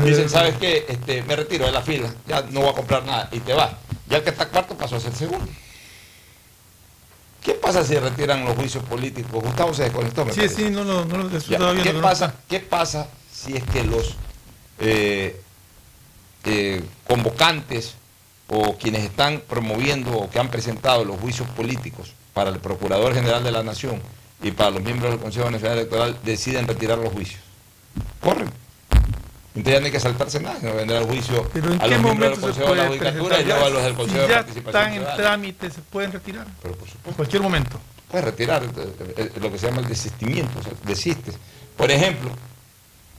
Speaker 6: dicen, ¿sabes qué? Este, me retiro de la fila, ya no voy a comprar nada y te vas. Ya el que está cuarto pasó a ser segundo. ¿Qué pasa si retiran los juicios políticos? Gustavo se desconectó, me
Speaker 23: Sí,
Speaker 6: parece.
Speaker 23: sí, no, no, no lo estaba viendo.
Speaker 6: ¿Qué
Speaker 23: no
Speaker 6: pasa. ¿Qué pasa si es que los eh, eh, convocantes o quienes están promoviendo o que han presentado los juicios políticos para el Procurador General de la Nación y para los miembros del Consejo Nacional Electoral deciden retirar los juicios? Corren. Entonces ya no hay que saltarse nada, no vendrá el juicio
Speaker 23: Pero ¿en
Speaker 6: a los miembros del
Speaker 23: se
Speaker 6: Consejo de la Judicatura y luego a los del
Speaker 23: si
Speaker 6: Consejo de
Speaker 23: ya
Speaker 6: Participación
Speaker 23: están en trámite, se pueden retirar.
Speaker 6: Pero por supuesto.
Speaker 23: En cualquier momento.
Speaker 6: puedes retirar eh, eh, lo que se llama el desistimiento, o sea, desistes. Por ejemplo,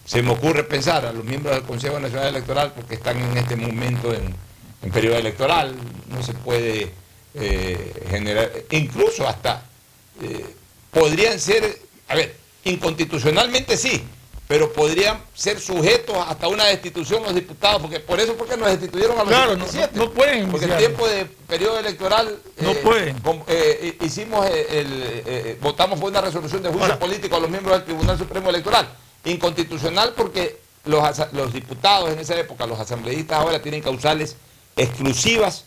Speaker 6: se me ocurre pensar a los miembros del Consejo Nacional Electoral, porque están en este momento en, en periodo electoral, no se puede eh, generar, incluso hasta eh, podrían ser, a ver, inconstitucionalmente sí, pero podrían ser sujetos hasta una destitución los diputados, porque por eso porque nos destituyeron a los
Speaker 23: Claro, no-
Speaker 6: 57.
Speaker 23: no- no pueden
Speaker 6: Porque en tiempo de periodo electoral
Speaker 23: No
Speaker 6: eh,
Speaker 23: pueden.
Speaker 6: com- eh, hicimos el, el- eh, votamos por una resolución de juicio
Speaker 23: Ahora.
Speaker 6: político a los miembros del Tribunal Supremo Electoral. Inconstitucional porque los, los diputados en esa época, los asambleístas ahora tienen causales exclusivas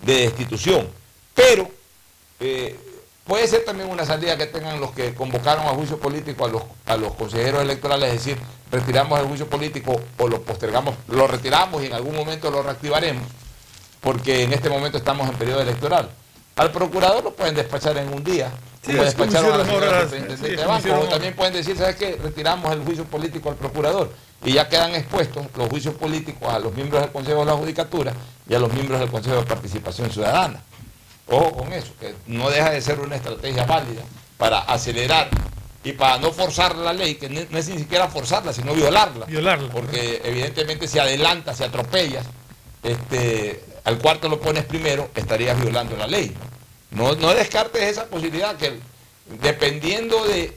Speaker 6: de destitución. Pero eh, puede ser también una salida que tengan los que convocaron a juicio político a los, a los consejeros electorales, es decir, retiramos el juicio político o lo postergamos, lo retiramos y en algún momento lo reactivaremos, porque en este momento estamos en periodo electoral. Al procurador lo pueden despachar en un día,
Speaker 23: Sí,
Speaker 6: como
Speaker 23: es como
Speaker 6: despacharon a la
Speaker 23: hicieron
Speaker 6: señora
Speaker 23: ahora,
Speaker 6: superintendente
Speaker 23: sí,
Speaker 6: de
Speaker 23: como
Speaker 6: banco,
Speaker 23: hicieron
Speaker 6: o
Speaker 23: ahora.
Speaker 6: también pueden decir, ¿sabes qué? Retiramos el juicio político al procurador y ya quedan expuestos los juicios políticos a los miembros del Consejo de la Judicatura y a los miembros del Consejo de Participación Ciudadana. Ojo con eso, que no deja de ser una estrategia válida para acelerar y para no forzar la ley, que no es ni siquiera forzarla, sino violarla.
Speaker 23: Violarla.
Speaker 6: Porque evidentemente si adelantas, si atropellas, este, al cuarto lo pones primero, estarías violando la ley. No, no descartes esa posibilidad que dependiendo de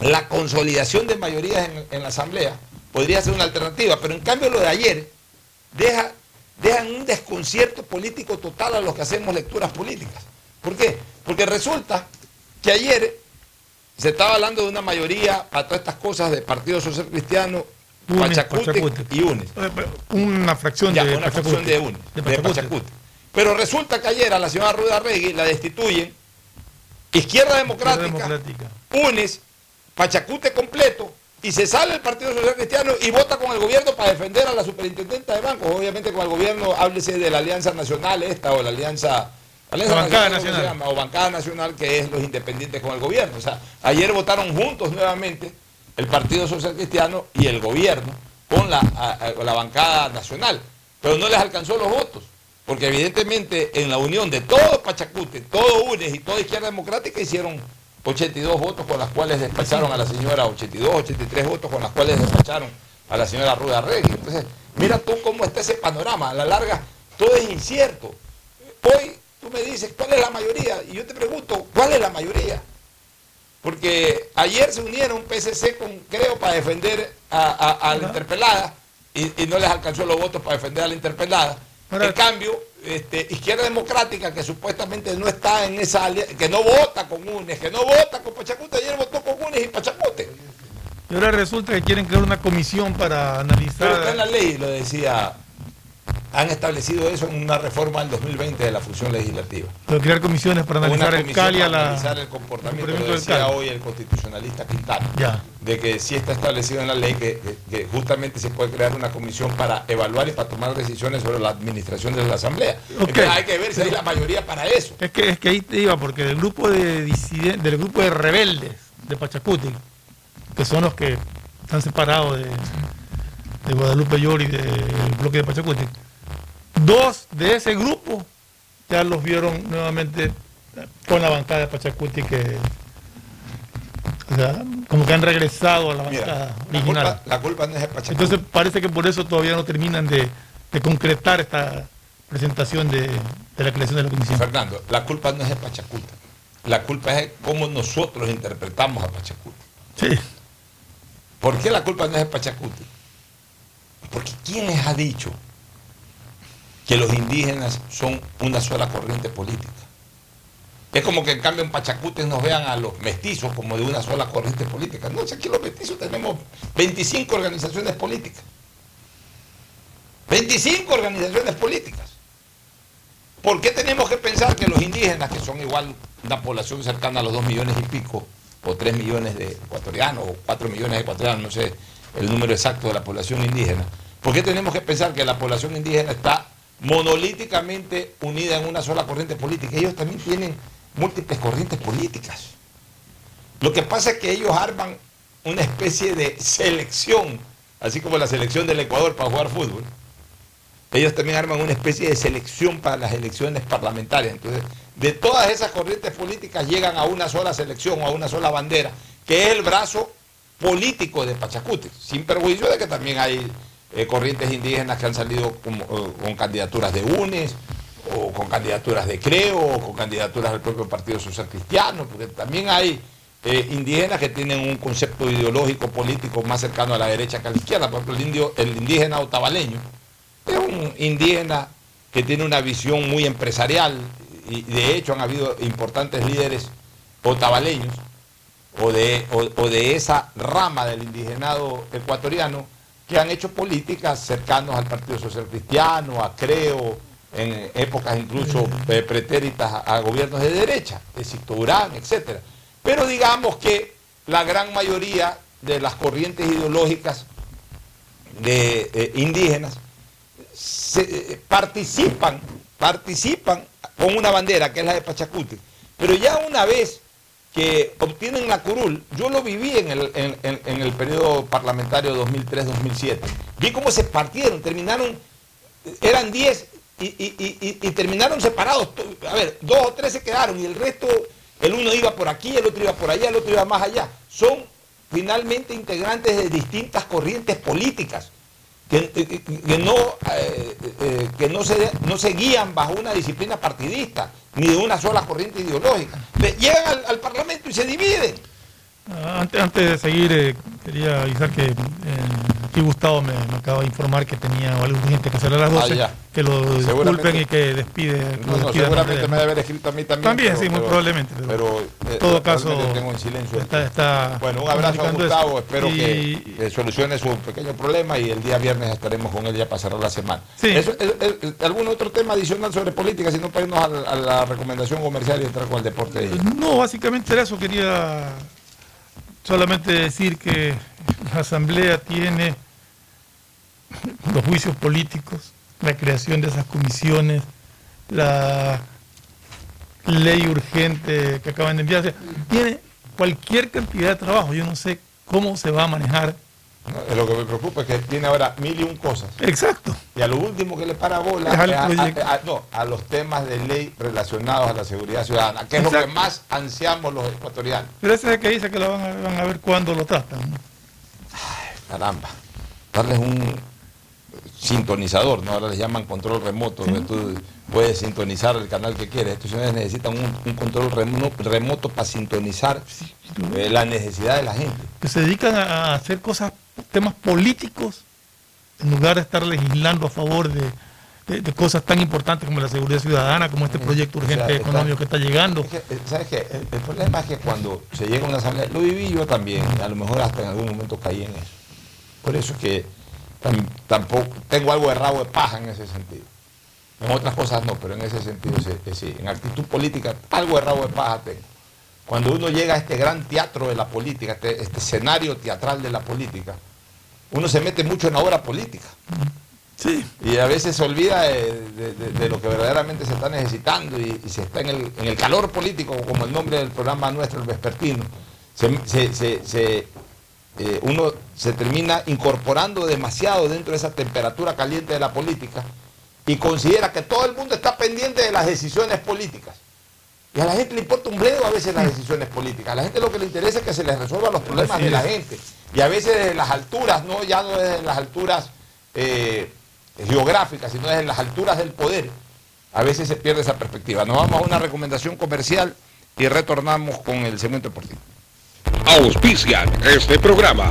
Speaker 6: la consolidación de mayorías en, en la Asamblea, podría ser una alternativa. Pero en cambio lo de ayer deja, dejan un desconcierto político total a los que hacemos lecturas políticas. ¿Por qué? Porque resulta que ayer se estaba hablando de una mayoría para todas estas cosas de Partido Social Cristiano, Pachacute y UNES.
Speaker 23: Eh, Una fracción
Speaker 6: Ya,
Speaker 23: de
Speaker 6: una fracción de UNES,
Speaker 23: De
Speaker 6: de
Speaker 23: Pachacute.
Speaker 6: Pero resulta que ayer a la señora Ruda Regui la destituyen Izquierda Democrática,
Speaker 23: Democrática.
Speaker 6: UNES, Pachacute completo, y se sale el Partido Social Cristiano y vota con el gobierno para defender a la superintendenta de bancos. Obviamente con el gobierno, háblese de la Alianza Nacional esta o la Alianza, Alianza
Speaker 23: La bancada
Speaker 6: ¿cómo se
Speaker 23: nacional.
Speaker 6: llama? o Bancada Nacional, que es los independientes con el gobierno. O sea, ayer votaron juntos nuevamente el Partido Social Cristiano y el gobierno con la, a- a- la bancada nacional. Pero no les alcanzó los votos. Porque evidentemente en la unión de todo Pachacute, todo UNES y toda Izquierda Democrática hicieron 82 votos con las cuales despacharon a la señora, 82, 83 votos con las cuales despacharon a la señora Ruda Regui. Entonces, mira tú cómo está ese panorama. A la larga, todo es incierto. Hoy tú me dices, ¿cuál es la mayoría? Y yo te pregunto, ¿cuál es la mayoría? Porque ayer se unieron PSC con, creo, para defender a, a- a la interpelada y, y no les alcanzó los votos para defender a la interpelada. En cambio, este, Izquierda Democrática, que supuestamente no está en esa que no vota con UNES, que no vota con Pachacute, ayer votó con UNES y Pachacute.
Speaker 23: Y ahora resulta que quieren crear una comisión para
Speaker 6: Pero está en
Speaker 23: analizar.
Speaker 6: la ley, lo decía, han establecido eso en una reforma del 2020 de la función legislativa.
Speaker 23: Pero crear comisiones para
Speaker 6: Una
Speaker 23: analizar el a
Speaker 6: para analizar el comportamiento, lo decía
Speaker 23: CALI.
Speaker 6: hoy el constitucionalista Quintana,
Speaker 23: Ya.
Speaker 6: de que sí está establecido en la ley que, justamente se puede crear una comisión para evaluar y para tomar decisiones sobre la administración de la Asamblea. Entonces hay que ver si hay la mayoría para eso.
Speaker 23: Es que, es que ahí te iba, porque del grupo de disiden- del grupo de rebeldes de Pachacuti, que son los que están separados de, de Guadalupe Llori del bloque de Pachacuti, dos de ese grupo ya los vieron nuevamente con la bancada de Pachacuti que o sea, como que han regresado a la
Speaker 6: Mira,
Speaker 23: bancada
Speaker 6: la
Speaker 23: original.
Speaker 6: culpa, la culpa no es de Pachacuti.
Speaker 23: Entonces parece que por eso todavía no terminan de, de concretar esta presentación de, de la creación de la comisión.
Speaker 6: Fernando, la culpa no es de Pachacuti. La culpa es de cómo nosotros interpretamos a Pachacuti.
Speaker 23: Sí.
Speaker 6: ¿Por qué la culpa no es de Pachacuti? Porque ¿quién les ha dicho que los indígenas son una sola corriente política? Es como que en cambio en Pachacuti nos vean a los mestizos como de una sola corriente política. No, si aquí los mestizos tenemos 25 organizaciones políticas. 25 organizaciones políticas. ¿Por qué tenemos que pensar que los indígenas, que son igual una población cercana a los 2 millones y pico, o 3 millones de ecuatorianos, o 4 millones de ecuatorianos, no sé el número exacto de la población indígena, ¿por qué tenemos que pensar que la población indígena está monolíticamente unida en una sola corriente política? Ellos también tienen múltiples corrientes políticas. Lo que pasa es que ellos arman una especie de selección, así como la selección del Ecuador para jugar fútbol. Ellos también arman una especie de selección para las elecciones parlamentarias. Entonces, de todas esas corrientes políticas llegan a una sola selección o a una sola bandera, que es el brazo político de Pachacuti, sin perjuicio de que también hay eh, corrientes indígenas que han salido como, eh, con candidaturas de UNES, o con candidaturas de Creo, o con candidaturas del propio Partido Social Cristiano, porque también hay eh, indígenas que tienen un concepto ideológico político más cercano a la derecha que a la izquierda. Por ejemplo, el, indio, el indígena otavaleño es un indígena que tiene una visión muy empresarial y de hecho han habido importantes líderes otavaleños o de, o, o de esa rama del indigenado ecuatoriano que han hecho políticas cercanos al Partido Social Cristiano, a Creo, en épocas incluso eh, pretéritas a, a gobiernos de derecha, de Sicto Durán, etc. Pero digamos que la gran mayoría de las corrientes ideológicas de, eh, indígenas se, eh, participan, participan con una bandera que es la de Pachacuti. Pero ya una vez que obtienen la curul, yo lo viví en el, en, en- el periodo parlamentario 2003-2007. Vi cómo se partieron, terminaron, eran 10 y, y- y- y- y terminaron separados. A ver, dos o tres se quedaron y el resto, el uno iba por aquí, el otro iba por allá, el otro iba más allá. Son finalmente integrantes de distintas corrientes políticas que, no, eh, eh, que no, se, no se guían bajo una disciplina partidista ni de una sola corriente ideológica. Le- Llegan al Parlamento y se dividen.
Speaker 23: Antes, antes de seguir, eh, quería avisar que eh, aquí Gustavo me, me acaba de informar que tenía algo urgente que hacer a las 12,
Speaker 6: Ah,
Speaker 23: que lo disculpen y que despide.
Speaker 6: No, no, seguramente
Speaker 23: de-
Speaker 6: me debe haber escrito a mí también.
Speaker 23: También,
Speaker 6: pero-
Speaker 23: sí, muy
Speaker 6: pero-
Speaker 23: probablemente. Pero, en
Speaker 6: eh,
Speaker 23: todo caso,
Speaker 6: tengo en silencio.
Speaker 23: está, está
Speaker 6: Bueno, un abrazo a Gustavo,
Speaker 23: eso.
Speaker 6: espero
Speaker 23: Y-
Speaker 6: que, solucione su pequeño problema y el día viernes estaremos con él ya para cerrar la semana.
Speaker 23: Sí.
Speaker 6: Eso, eh, eh, ¿Algún otro tema adicional sobre política, si no para irnos a, la- a la recomendación comercial y entrar con el deporte?
Speaker 23: No, básicamente era eso. Quería solamente decir que la Asamblea tiene los juicios políticos, la creación de esas comisiones, la ley urgente que acaban de enviarse. Tiene cualquier cantidad de trabajo. Yo no sé cómo se va a manejar.
Speaker 6: Lo que me preocupa es que tiene ahora mil y un cosas.
Speaker 23: Exacto.
Speaker 6: Y a lo último que le para bola
Speaker 23: Es
Speaker 6: es a, a- a- no, a los temas de ley relacionados a la seguridad ciudadana, que es lo que más ansiamos los ecuatorianos.
Speaker 23: Pero ese es el que dice que lo van a, van a ver cuándo lo tratan. ¿no?
Speaker 6: Caramba, darles un sintonizador, ¿no? Ahora les llaman control remoto, donde tú puedes sintonizar el canal que quieres. Estos señores necesitan un, un control remo- remoto para sintonizar eh, la necesidad de la gente.
Speaker 23: que se dedican a a hacer cosas, temas políticos, en lugar de estar legislando a favor de, de- de cosas tan importantes como la seguridad ciudadana, como este proyecto urgente
Speaker 6: O sea, está-
Speaker 23: económico que está llegando.
Speaker 6: Es que, ¿Sabes qué? El, el problema es que cuando se llega a una asamblea, lo viví yo también, a lo mejor hasta en algún momento caí en eso. Por eso es que tam- tampoco tengo algo de rabo de paja en ese sentido. En otras cosas no, pero en ese sentido sí, sí. En actitud política, algo de rabo de paja tengo. Cuando uno llega a este gran teatro de la política, este, este escenario teatral de la política, uno se mete mucho en la obra política. Y a veces se olvida de, de- de- de lo que verdaderamente se está necesitando y, y se está en el, en el calor político, como el nombre del programa nuestro, el vespertino. Se- se- se- se, eh, uno se termina incorporando demasiado dentro de esa temperatura caliente de la política y considera que todo el mundo está pendiente de las decisiones políticas. Y a la gente le importa un bledo a veces las decisiones políticas. A la gente lo que le interesa es que se les resuelvan los problemas de la gente. Y a veces desde las alturas, no ya no desde las alturas eh, geográficas, sino desde las alturas del poder, a veces se pierde esa perspectiva. Nos vamos a una recomendación comercial y retornamos con el segmento deportivo.
Speaker 1: Auspician este programa.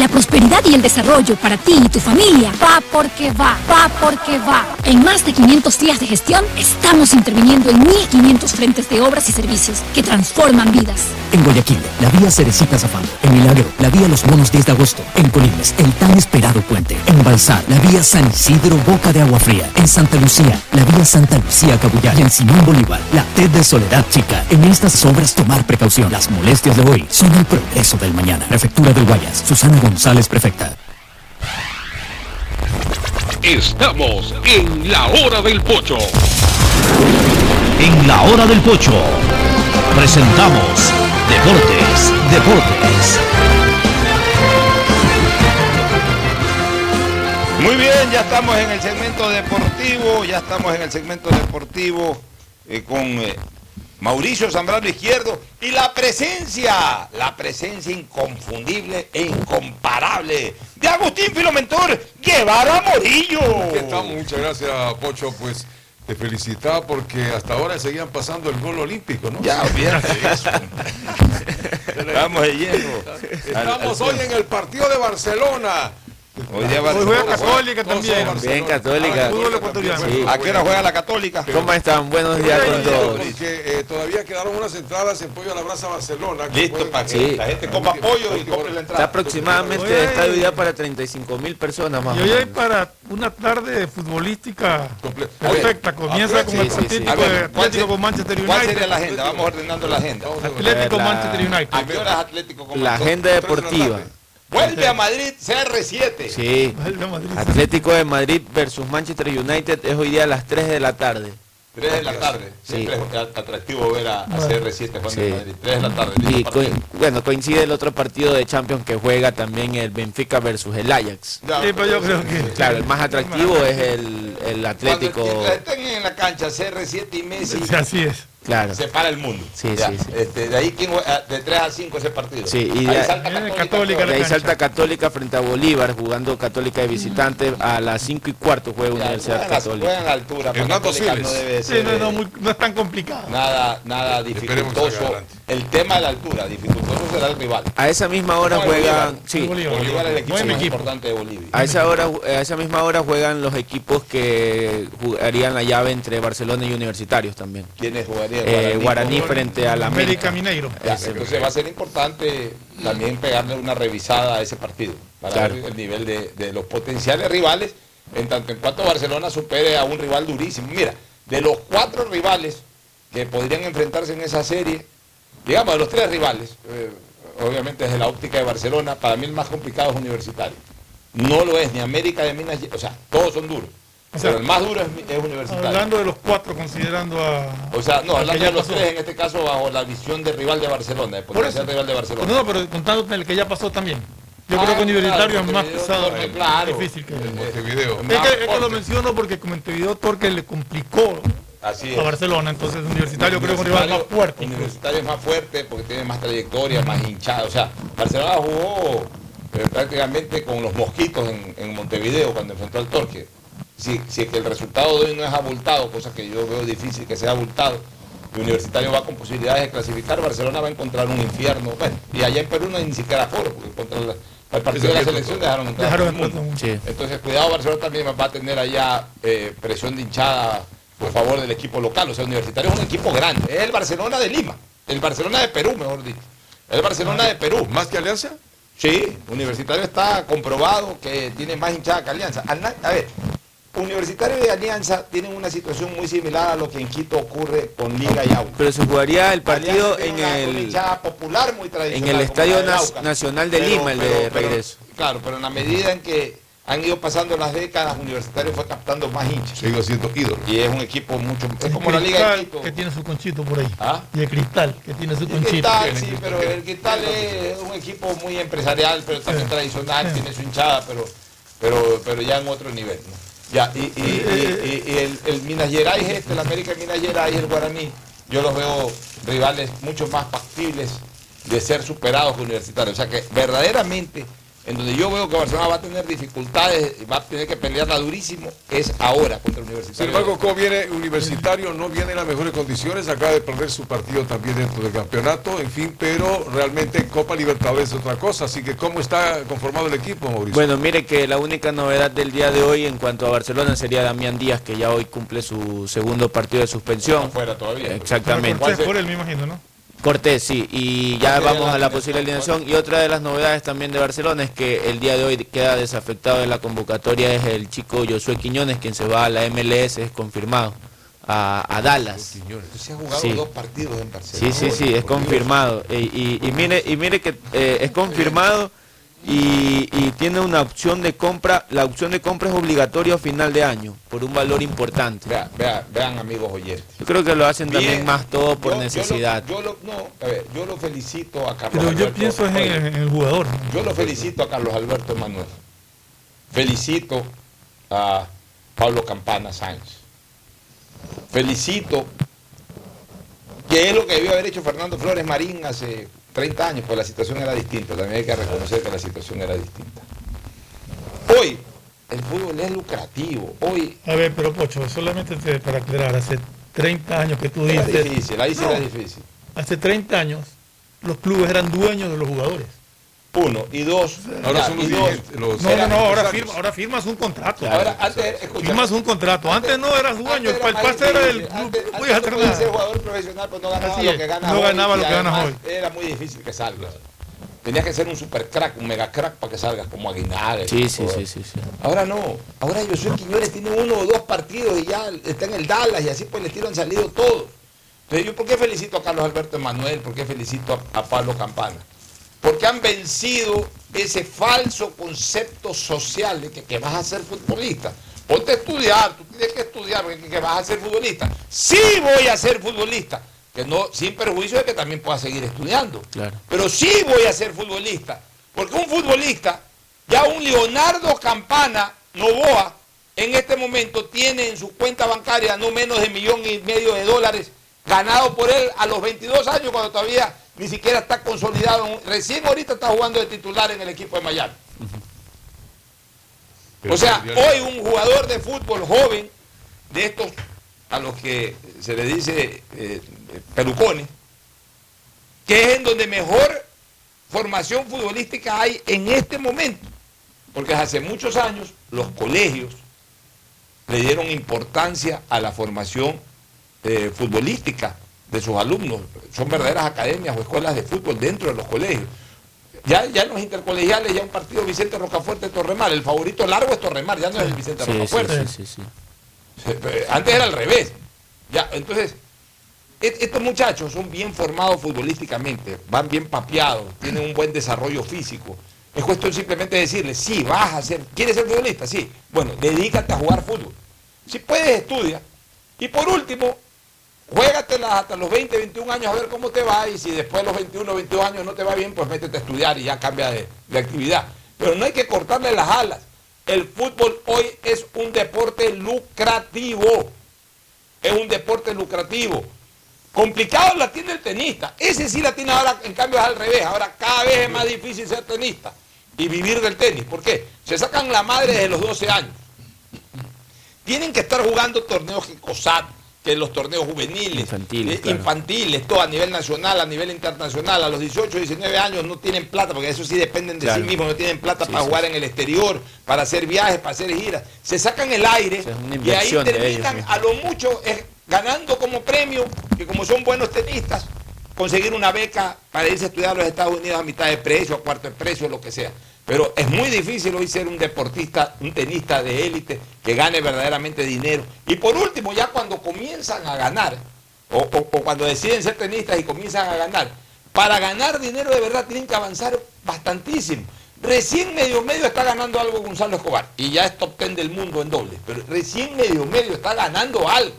Speaker 22: La prosperidad y el desarrollo para ti y tu familia va porque va, va porque va. En más de 500 días de gestión estamos interviniendo en 1.500 frentes de obras y servicios que transforman vidas.
Speaker 16: En Guayaquil, la vía Cerecita Zafando. En Milagro, la vía Los Monos 10 de agosto. En Colines, el tan esperado puente. En Balsar, la vía San Isidro Boca de Agua Fría. En Santa Lucía, la vía Santa Lucía Cabullar. Y en Simón Bolívar, la TED de Soledad Chica. En estas obras tomar precaución. Las molestias de hoy son el progreso del mañana. Prefectura del Guayas, Susana González Prefecta.
Speaker 10: Estamos en la hora del pocho. En la hora del pocho presentamos Deportes, Deportes.
Speaker 6: Muy bien, ya estamos en el segmento deportivo, ya estamos en el segmento deportivo eh, con eh, Mauricio Zambrano Izquierdo y la presencia, la presencia inconfundible e incomparable de Agustín Filomentor Guevara Morillo.
Speaker 24: Muchas gracias, Pocho. Pues te felicitaba porque hasta ahora seguían pasando el gol olímpico, ¿no?
Speaker 6: Ya, olvídate de eso. Estamos de lleno.
Speaker 24: Estamos hoy en el partido de Barcelona.
Speaker 6: Hoy día
Speaker 23: Hoy juega Católica también.
Speaker 25: Bien, Católica. Sí.
Speaker 6: ¿A qué hora juega la Católica?
Speaker 25: ¿Cómo están? Buenos días con todos.
Speaker 24: Porque eh, todavía quedaron unas entradas en pollo a la brasa Barcelona.
Speaker 6: Listo, para que
Speaker 25: Sí.
Speaker 6: la gente coma pollo y compre la
Speaker 25: Está
Speaker 6: entrada.
Speaker 25: aproximadamente
Speaker 23: Oye.
Speaker 25: está dividida para 35 mil personas más
Speaker 23: Y hoy hay para una tarde futbolística
Speaker 24: Comple-
Speaker 23: perfecta. Comienza con
Speaker 25: sí,
Speaker 23: el
Speaker 6: ¿cuál
Speaker 23: Atlético con Manchester
Speaker 6: ¿Cuál
Speaker 23: United.
Speaker 6: sería la agenda? Vamos ordenando la agenda.
Speaker 23: Atlético
Speaker 25: La-
Speaker 23: Manchester United.
Speaker 6: ¿A qué hora es Atlético con
Speaker 25: La agenda deportiva.
Speaker 6: Vuelve a Madrid CR7.
Speaker 25: Sí.
Speaker 23: Vuelve a Madrid.
Speaker 25: Atlético de Madrid versus Manchester United es hoy día a las 3 de la tarde.
Speaker 6: 3 de la tarde. Siempre es atractivo ver a, a CR7 jugando
Speaker 25: Sí.
Speaker 6: en Madrid. 3 de la tarde.
Speaker 25: Y co- bueno, coincide el otro partido de Champions que juega también el Benfica versus el Ajax.
Speaker 6: Ya,
Speaker 23: Sí, pero yo creo que.
Speaker 25: Claro, el más atractivo es el, el Atlético.
Speaker 6: Cuando estén en la cancha CR7 y Messi,
Speaker 23: Sí, así es.
Speaker 25: Claro.
Speaker 6: se para el mundo.
Speaker 25: Sí,
Speaker 6: Ya,
Speaker 25: sí, sí.
Speaker 6: este, de ahí ¿quién juega? de 3 a 5 ese partido.
Speaker 25: Sí, y
Speaker 6: ahí
Speaker 25: de-
Speaker 6: salta
Speaker 23: Viene
Speaker 6: Católica.
Speaker 23: Católica
Speaker 25: De ahí salta Católica frente a Bolívar, jugando Católica de visitante a las 5 y cuarto juega
Speaker 6: Ya,
Speaker 25: Universidad
Speaker 6: juegan juegan
Speaker 25: Católica.
Speaker 6: a la altura. pero
Speaker 24: Siles.
Speaker 6: no debe
Speaker 23: Sí,
Speaker 6: ser
Speaker 23: no, no,
Speaker 6: eh,
Speaker 23: muy- no es tan complicado.
Speaker 6: nada, nada dificultoso. El tema de la altura, dificultoso será el rival.
Speaker 25: A esa misma hora
Speaker 6: No,
Speaker 25: juegan,
Speaker 6: Bolívar.
Speaker 25: sí,
Speaker 23: Bolívar.
Speaker 6: Bolívar es el equipo más
Speaker 23: equipo.
Speaker 6: importante de Bolivia.
Speaker 25: a esa hora, a esa misma hora juegan los equipos que jugarían la llave entre Barcelona y Universitarios también.
Speaker 6: ¿Quiénes jugarían?
Speaker 25: Eh, Guaraní
Speaker 6: con-
Speaker 25: frente a la
Speaker 23: América
Speaker 25: América.
Speaker 23: Mineiro.
Speaker 6: Ya, entonces va a ser importante también pegarle una revisada a ese partido para
Speaker 25: Claro.
Speaker 6: ver el nivel de, de los potenciales rivales en tanto en cuanto Barcelona supere a un rival durísimo. Mira, de los cuatro rivales que podrían enfrentarse en esa serie, digamos de los tres rivales, eh, obviamente desde la óptica de Barcelona, para mí el más complicado es Universitario. No lo es ni América de Minas, o sea, todos son duros.
Speaker 23: O sea,
Speaker 6: pero el más duro es, es Universitario.
Speaker 23: Hablando de los cuatro, considerando a.
Speaker 6: O sea, no, hablando de los
Speaker 23: pasó.
Speaker 6: tres, en este caso bajo la visión de rival de Barcelona, de
Speaker 23: Por
Speaker 6: potencial rival de Barcelona.
Speaker 23: No, no, pero contando el que ya pasó también. Yo
Speaker 6: Ah,
Speaker 23: creo que Universitario
Speaker 6: claro,
Speaker 23: es más pesado,
Speaker 6: Torque,
Speaker 23: más
Speaker 6: claro.
Speaker 23: difícil que.
Speaker 24: Montevideo.
Speaker 23: Es que, es que lo menciono porque Montevideo Torque le complicó
Speaker 6: Así
Speaker 23: a
Speaker 6: es.
Speaker 23: Barcelona, entonces Universitario creo que es un rival más fuerte.
Speaker 6: Universitario es más fuerte porque tiene más trayectoria, más hinchado. O sea, Barcelona jugó eh, prácticamente con los mosquitos en, en Montevideo cuando enfrentó al Torque. Si, si es que el resultado de hoy no es abultado, cosa que yo veo difícil que sea abultado, y Universitario va con posibilidades de clasificar, Barcelona va a encontrar un infierno. Bueno, y allá en Perú no hay ni siquiera foro, porque contra la- el partido de la selección dejaron entrar a todo
Speaker 23: Dejaron
Speaker 6: el mundo.
Speaker 23: el
Speaker 25: Sí.
Speaker 6: Entonces, cuidado, Barcelona también va a tener allá eh, presión de hinchada por favor del equipo local. O sea, Universitario es un equipo grande. Es el Barcelona de Lima. El Barcelona de Perú, mejor dicho. El Barcelona de Perú.
Speaker 24: ¿Más que Alianza?
Speaker 6: Sí, Universitario está comprobado que tiene más hinchada que Alianza. A ver, Universitario y Alianza tienen una situación muy similar a lo que en Quito ocurre con Liga y Aucas.
Speaker 25: Pero se jugaría el partido en el,
Speaker 6: hinchada popular muy
Speaker 25: en
Speaker 6: tradicional.
Speaker 25: el
Speaker 6: como
Speaker 25: Estadio
Speaker 6: Aucas.
Speaker 25: Nacional de
Speaker 6: Pero-
Speaker 25: Lima, el de
Speaker 6: pero-
Speaker 25: regreso.
Speaker 6: claro, pero en la medida en que han ido pasando las décadas, Universitario fue captando más hinchas.
Speaker 24: Sigo siendo ídolo.
Speaker 6: Y es un equipo mucho. Es
Speaker 23: El
Speaker 6: como la Liga de
Speaker 23: Cristal,
Speaker 6: Quito.
Speaker 23: que tiene su conchito por ahí.
Speaker 6: ¿Ah?
Speaker 23: Y el cristal, que tiene su
Speaker 6: El
Speaker 23: conchito.
Speaker 6: Cristal, sí, pero el Cristal es un equipo muy empresarial, pero también tradicional, tiene su hinchada, pero, pero, pero ya en otro nivel. ¿no? Ya, y, y- y- y- el, el Minas Gerais, este, el América Minas Gerais el Guaraní, yo los veo rivales mucho más factibles de ser superados universitarios. O sea que verdaderamente, en donde yo veo que Barcelona va a tener dificultades y va a tener que pelearla durísimo, es ahora contra
Speaker 24: Sin
Speaker 6: Universitario.
Speaker 24: embargo, como viene Universitario, no viene en las mejores condiciones, acaba de perder su partido también dentro del campeonato, en fin, pero realmente Copa Libertadores es otra cosa, así que ¿cómo está conformado el equipo, Mauricio?
Speaker 25: Bueno, mire que la única novedad del día de hoy en cuanto a Barcelona sería Damián Díaz, que ya hoy cumple su segundo partido de suspensión.
Speaker 6: Fuera todavía.
Speaker 25: Exactamente.
Speaker 23: Por él, me imagino, ¿no?
Speaker 25: Cortés, sí, y ya
Speaker 6: ¿Cuál sería
Speaker 25: vamos
Speaker 6: la
Speaker 25: a la posible alineación. Y otra de las novedades también de Barcelona es que el día de hoy queda desafectado de la convocatoria es el chico Josué Quiñones, quien se va a la MLS, es confirmado, a, a Dallas.
Speaker 6: Se ha jugado
Speaker 25: Sí.
Speaker 6: dos partidos en Barcelona.
Speaker 25: Sí, sí, sí, es confirmado. Y, y- y mire, y mire que eh, es confirmado y, y tiene una opción de compra. La opción de compra es obligatoria a final de año, por un valor importante.
Speaker 6: Vea- vea- vean, amigos oyentes.
Speaker 25: Yo creo que lo hacen también más todo por
Speaker 6: Yo- yo lo-
Speaker 25: necesidad.
Speaker 6: Yo lo, no, a ver, yo lo felicito a Carlos
Speaker 23: Pero yo
Speaker 6: Alberto.
Speaker 23: pienso es en,
Speaker 6: Oye,
Speaker 23: en el jugador.
Speaker 6: Yo lo felicito a Carlos Alberto Emanuel. Felicito a Pablo Campana Sáenz. Felicito que es lo que debió haber hecho Fernando Flores Marín hace 30 años, pues la situación era distinta. También hay que reconocer que la situación era distinta. Hoy el fútbol es lucrativo. Hoy
Speaker 23: A ver, pero Pocho, solamente te- para aclarar, hace 30 años que tú
Speaker 6: era
Speaker 23: dices.
Speaker 6: difícil, ahí sí
Speaker 23: No,
Speaker 6: era difícil.
Speaker 23: Hace 30 años los clubes eran dueños de los jugadores.
Speaker 6: Uno. Y dos.
Speaker 24: Ahora
Speaker 6: ya,
Speaker 24: son los los-
Speaker 23: No, no, no, ahora, firma, ahora firmas un contrato.
Speaker 6: Ahora, antes, escucha,
Speaker 23: firmas un contrato. Antes no eras dueño,
Speaker 6: Antes
Speaker 23: el pase era del club.
Speaker 6: Antes,
Speaker 23: podías
Speaker 6: ser jugador profesional, pero no ganaba lo que ganas
Speaker 23: no
Speaker 6: hoy.
Speaker 23: ganaba
Speaker 6: y
Speaker 23: lo que ganas hoy.
Speaker 6: Era muy difícil que salgas. Tenías que ser un super crack, un mega crack para que salgas como Aguinaga.
Speaker 25: Sí, sí, sí, sí, sí.
Speaker 6: Ahora no. Ahora Josué Quiñones tiene uno o dos partidos y ya está en el Dallas y así pues les tiran salido todos. Entonces yo, ¿por qué felicito a Carlos Alberto Emanuel? ¿Por qué felicito a, a Pablo Campana? Porque han vencido ese falso concepto social de que, que vas a ser futbolista. Ponte a estudiar, tú tienes que estudiar porque que vas a ser futbolista. Sí voy a ser futbolista, que no, sin perjuicio de que también pueda seguir estudiando.
Speaker 25: Claro.
Speaker 6: Pero sí voy a ser futbolista. Porque un futbolista, ya un Leonardo Campana Novoa, en este momento tiene en su cuenta bancaria no menos de millón y medio de dólares ganado por él a los 22 años cuando todavía ni siquiera está consolidado. Recién ahorita está jugando de titular en el equipo de Miami. O sea, hoy un jugador de fútbol joven, de estos a los que se le dice eh, pelucones, que es en donde mejor formación futbolística hay en este momento. Porque hace muchos años los colegios le dieron importancia a la formación eh, futbolística de sus alumnos. Son verdaderas academias o escuelas de fútbol dentro de los colegios. Ya, ya en los intercolegiales, ya un partido Vicente Rocafuerte Torremar. El favorito largo es Torremar, ya no es el Vicente
Speaker 25: Sí,
Speaker 6: Rocafuerte.
Speaker 25: sí, sí, sí.
Speaker 6: Eh, Antes era al revés. Ya, entonces, estos muchachos son bien formados futbolísticamente, van bien papeados, tienen un buen desarrollo físico. Es cuestión simplemente de decirles, sí, vas a ser, ¿quieres ser futbolista? Sí. Bueno, dedícate a jugar fútbol. Si puedes, estudia. Y por último, juégatelas hasta los 20, 21 años a ver cómo te va y si después de los 21, 22 años no te va bien, pues métete a estudiar y ya cambia de, de actividad. Pero no hay que cortarle las alas. El fútbol hoy es un deporte lucrativo. Es un deporte lucrativo. Complicado la tiene el tenista. Ese sí la tiene ahora, en cambio es al revés. Ahora cada vez es más difícil ser tenista y vivir del tenis. ¿Por qué? Se sacan la madre desde los 12 años. Tienen que estar jugando torneos que COSAT, que los torneos juveniles,
Speaker 25: Infantiles,
Speaker 6: eh,
Speaker 25: claro.
Speaker 6: infantiles, todo a nivel nacional, a nivel internacional. A los 18, 19 años no tienen plata, porque eso sí dependen de
Speaker 25: Claro.
Speaker 6: sí mismos, no tienen plata
Speaker 25: Sí,
Speaker 6: para
Speaker 25: sí,
Speaker 6: jugar en el exterior, para hacer viajes, para hacer giras. Se sacan el aire
Speaker 25: sea,
Speaker 6: y ahí terminan a lo mucho eh, ganando como premio, que como son buenos tenistas, conseguir una beca para irse a estudiar a los Estados Unidos a mitad de precio, a cuarto de precio, lo que sea. Pero es muy difícil hoy ser un deportista, un tenista de élite que gane verdaderamente dinero. Y por último, ya cuando comienzan a ganar, o, o- cuando deciden ser tenistas y comienzan a ganar, para ganar dinero de verdad tienen que avanzar bastantísimo. Recién medio medio está ganando algo Gonzalo Escobar y ya es top ten del mundo en doble, pero recién medio medio está ganando algo.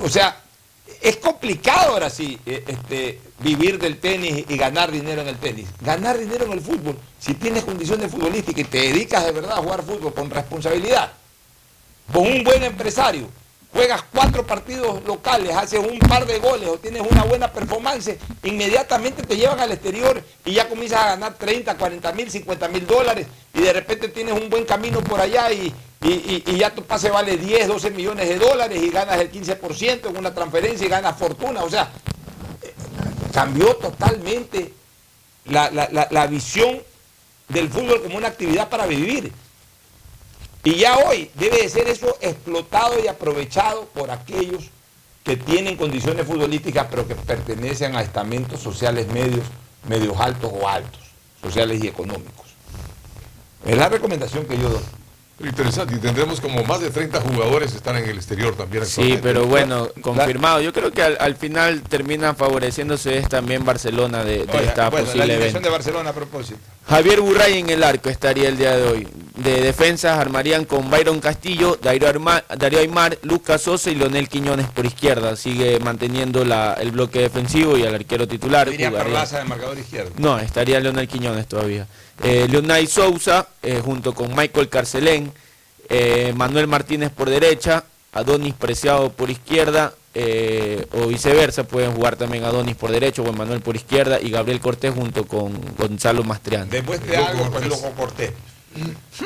Speaker 6: O sea, es complicado ahora sí eh, este, vivir del tenis y ganar dinero en el tenis. Ganar dinero en el fútbol, si tienes condiciones futbolísticas y te dedicas de verdad a jugar fútbol con responsabilidad, con un buen empresario, juegas cuatro partidos locales, haces un par de goles o tienes una buena performance, inmediatamente te llevan al exterior y ya comienzas a ganar 30, 40 mil, 50 mil dólares y de repente tienes un buen camino por allá y, y- y- ya tu pase vale 10, 12 millones de dólares y ganas el 15% en una transferencia y ganas fortuna. O sea, cambió totalmente la, la- la- visión del fútbol como una actividad para vivir. Y ya hoy debe de ser eso explotado y aprovechado por aquellos que tienen condiciones futbolísticas pero que pertenecen a estamentos sociales medios, medios altos o altos, sociales y económicos. Es la recomendación que yo doy.
Speaker 24: Interesante, y tendremos como más de 30 jugadores que están en el exterior también
Speaker 25: Sí, pero bueno, confirmado. Yo creo que al, al final termina favoreciéndose es también Barcelona de, de esta
Speaker 6: bueno, la
Speaker 25: posible evento.
Speaker 6: de Barcelona a propósito.
Speaker 25: Javier Burray en el arco estaría el día de hoy. De defensas armarían con Byron Castillo, Darío, Arma- Darío Aymar, Lucas Sosa y Leonel Quiñones por izquierda. Sigue manteniendo la- el bloque defensivo y al arquero titular.
Speaker 6: Perlaza de marcador izquierdo.
Speaker 25: no, estaría Leonel Quiñones todavía. Eh, Leonay Sousa, eh, junto con Michael Carcelén, eh, Manuel Martínez por derecha, Adonis Preciado por izquierda, eh, o viceversa, pueden jugar también Adonis por derecho, Juan Manuel por izquierda y Gabriel Cortés junto con Gonzalo Mastriano.
Speaker 6: Demuestre algo, pues loco Cortés.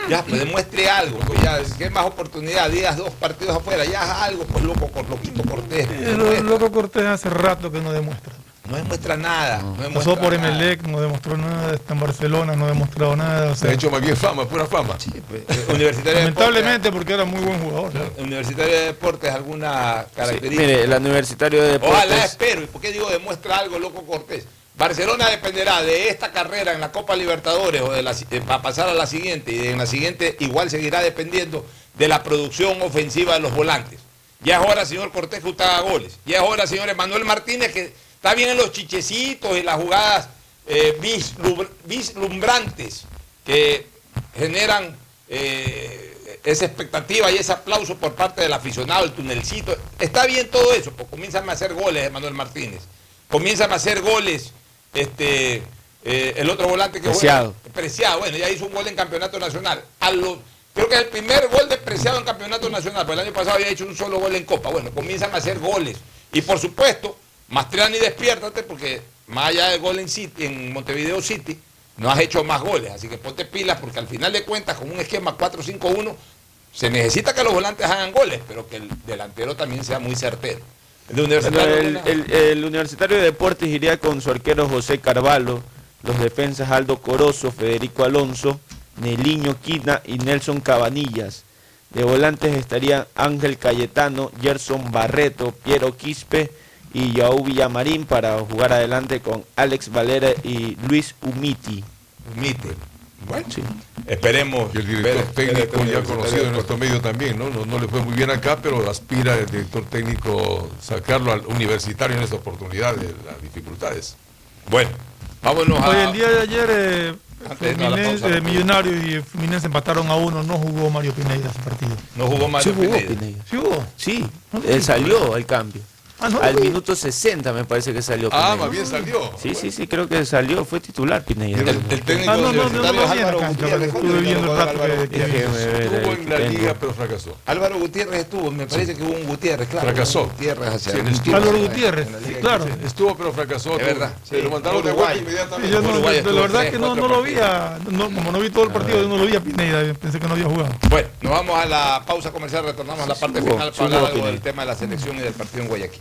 Speaker 6: Ya, pues demuestre algo, pues ya, ¿qué más oportunidad? Días dos partidos afuera, ya algo, pues loco, loquito Cortés. demuestra.
Speaker 23: loco Cortés hace rato que no demuestra.
Speaker 6: No demuestra nada. No, demuestra
Speaker 23: Pasó por
Speaker 6: nada.
Speaker 23: Emelec, no demostró nada, está en Barcelona, no ha demostrado nada. o
Speaker 24: Se
Speaker 23: sea,
Speaker 24: ha hecho más bien fama, pura fama.
Speaker 6: Eh, Universitario de
Speaker 23: lamentablemente porque era muy buen jugador.
Speaker 6: Universitario de Deportes, alguna
Speaker 25: Sí,
Speaker 6: característica.
Speaker 25: mire, el Universitario de Deportes.
Speaker 6: Ojalá espero. ¿Y por qué digo demuestra algo, loco Cortés? Barcelona dependerá de esta carrera en la Copa Libertadores o de la, si- eh, para pasar a la siguiente y en la siguiente igual seguirá dependiendo de la producción ofensiva de los volantes. Ya es hora, señor Cortés, que usted haga goles. Ya es hora, señor Emanuel Martínez, que está bien en los chichecitos y las jugadas eh, vislum- vislumbrantes que generan eh, esa expectativa y ese aplauso por parte del aficionado, el tunelcito. Está bien todo eso, pues comienzan a hacer goles, Emanuel Martínez. Comienzan a hacer goles, este, eh, el otro volante que
Speaker 25: Preciado.
Speaker 6: juega. Preciado, bueno, ya hizo un gol en campeonato nacional. A creo que es el primer gol de Preciado en campeonato nacional, porque el año pasado había hecho un solo gol en Copa. Bueno, comienzan a hacer goles. Y por supuesto, Mastriani, despiértate, porque más allá del gol en, City, en Montevideo City, no has hecho más goles. Así que ponte pilas, porque al final de cuentas, con un esquema 4-5-1, se necesita que los volantes hagan goles, pero que el delantero también sea muy certero. El de
Speaker 25: Bueno,
Speaker 6: Universitario
Speaker 25: el,
Speaker 6: Luna-
Speaker 25: el- el Universitario de Deportes iría con su arquero José Carvalho, los defensas Aldo Corozo, Federico Alonso, Neliño Quina y Nelson Cabanillas. De volantes estarían Ángel Cayetano, Gerson Barreto, Piero Quispe y Yaú Villamarín para jugar adelante con Alex Valera y Luis Umiti.
Speaker 6: Umiti. Bueno, esperemos.
Speaker 24: Y el director
Speaker 6: ver- ver
Speaker 24: técnico
Speaker 6: este
Speaker 24: ya
Speaker 6: Universitario
Speaker 24: conocido en nuestro medio también, ¿no? ¿no? no le fue muy bien acá, pero aspira el director técnico sacarlo al universitario en esta oportunidad de las dificultades.
Speaker 6: Bueno, vámonos a...
Speaker 23: Oye, el día de ayer eh, Fluminense-
Speaker 6: pausa,
Speaker 23: eh, Millonarios y Fluminense empataron a uno, no jugó Mario Pineda ese partido.
Speaker 6: No jugó Mario
Speaker 25: Sí jugó
Speaker 6: Pineda.
Speaker 25: Pineda.
Speaker 23: ¿Sí jugó?
Speaker 25: Sí,
Speaker 23: No lo
Speaker 25: él salió al cambio.
Speaker 23: Ah, no
Speaker 25: al
Speaker 23: vi.
Speaker 25: minuto 60 me parece que salió.
Speaker 24: Ah, más bien salió.
Speaker 25: Sí, sí, sí, creo que salió, fue titular Pineda.
Speaker 6: El, el técnico
Speaker 23: Ah, no, no, no, no
Speaker 6: es Álvaro
Speaker 24: Estuvo en la liga, pero fracasó.
Speaker 6: Álvaro Gutiérrez estuvo, me parece que hubo un Gutiérrez, claro.
Speaker 24: Fracasó.
Speaker 6: Gutiérrez hacia
Speaker 24: Sí,
Speaker 6: un
Speaker 24: estuvo.
Speaker 6: tiempo
Speaker 23: Álvaro Gutiérrez,
Speaker 6: liga
Speaker 23: claro.
Speaker 24: Estuvo, pero fracasó.
Speaker 6: Es verdad,
Speaker 24: Se lo mandaron de vuelta inmediatamente.
Speaker 23: la verdad
Speaker 6: tres,
Speaker 23: que no, lo vi, como no vi todo el partido, yo no lo vi a Pineda, pensé que no había jugado.
Speaker 6: Bueno, nos vamos a la pausa comercial, retornamos a la parte final para hablar del tema de la selección y del partido en Guayaquil.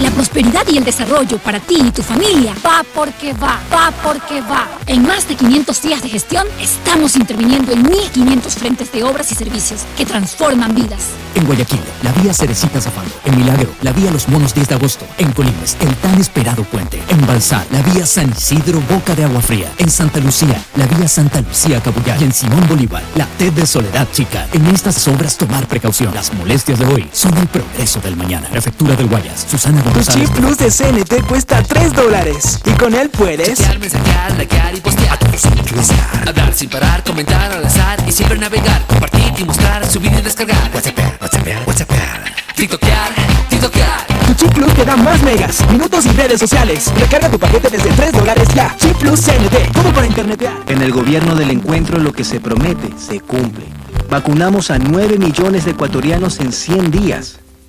Speaker 22: La prosperidad y el desarrollo para ti y tu familia va porque va, va porque va. En más de 500 días de gestión, estamos interviniendo en 1.500 frentes de obras y servicios que transforman vidas.
Speaker 16: En Guayaquil, la vía Cerecita Zafando. En Milagro, la vía Los Monos 10 de agosto. En Colines, el tan esperado puente. En Balsar, la vía San Isidro Boca de Agua Fría. En Santa Lucía, la vía Santa Lucía Cabullar. En Simón Bolívar, la TED de Soledad Chica. En estas obras tomar precaución. Las molestias de hoy son el progreso del mañana. Prefectura del Guayas. Susana
Speaker 26: Tu chip plus de CNT cuesta 3 dólares. Y con él puedes.
Speaker 3: Chatear, mensajear, likear y postear. A dar sin parar, comentar al azar y siempre navegar. Compartir y mostrar, subir y descargar. WhatsApp, WhatsApp, WhatsApp. TikTokear, TikTokear.
Speaker 26: Tu chip plus te da más megas, minutos y redes sociales. Recarga tu paquete desde 3 dólares ya. Chip plus CNT. Todo para internetear.
Speaker 17: En el gobierno del encuentro lo que se promete se cumple. Vacunamos a 9 millones de ecuatorianos en 100 días.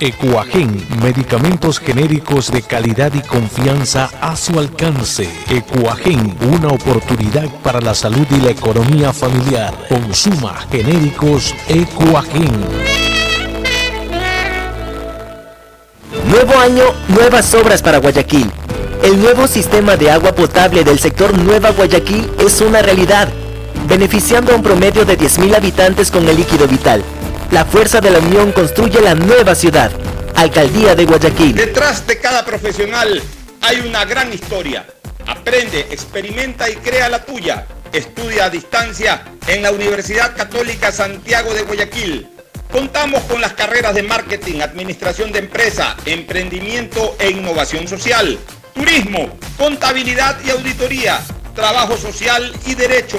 Speaker 15: Ecuagen, medicamentos genéricos de calidad y confianza a su alcance. Ecuagen, una oportunidad para la salud y la economía familiar. Consuma genéricos Ecuagen.
Speaker 27: Nuevo año, nuevas obras para Guayaquil. El nuevo sistema de agua potable del sector Nueva Guayaquil es una realidad, beneficiando a un promedio de 10.000 habitantes con el líquido vital. La fuerza de la unión construye la nueva ciudad. Alcaldía de Guayaquil.
Speaker 1: Detrás de cada profesional hay una gran historia. Aprende, experimenta y crea la tuya. Estudia a distancia en la Universidad Católica Santiago de Guayaquil. Contamos con las carreras de marketing, administración de empresa, emprendimiento e innovación social, turismo, contabilidad y auditoría, trabajo social y derecho.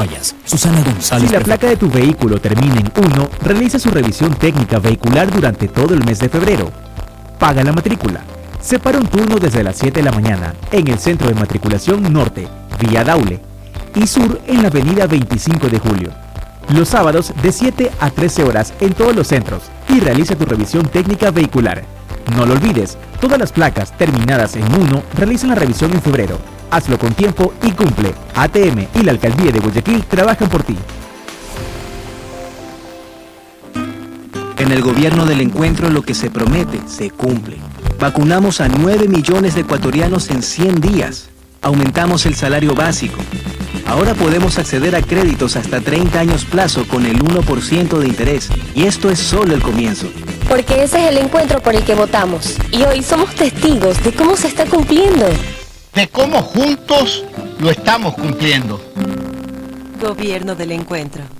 Speaker 16: Guayas. Susana González.
Speaker 28: Si la placa de tu vehículo termina en 1, realiza su revisión técnica vehicular durante todo el mes de febrero. Paga la matrícula. Separa un turno desde las 7 de la mañana en el Centro de Matriculación Norte, vía Daule, y Sur en la Avenida 25 de Julio. Los sábados de 7 a 13 horas en todos los centros y realiza tu revisión técnica vehicular. No lo olvides, todas las placas terminadas en 1 realizan la revisión en febrero. Hazlo con tiempo y cumple. ATM y la Alcaldía de Guayaquil trabajan por ti.
Speaker 17: En el gobierno del encuentro lo que se promete se cumple. Vacunamos a 9 millones de ecuatorianos en 100 días. Aumentamos el salario básico. Ahora podemos acceder a créditos hasta 30 años plazo con el 1% de interés. Y esto es solo el comienzo.
Speaker 18: Porque ese es el encuentro por el que votamos. Y hoy somos testigos de cómo se está cumpliendo.
Speaker 19: De cómo juntos lo estamos cumpliendo.
Speaker 20: Gobierno del Encuentro.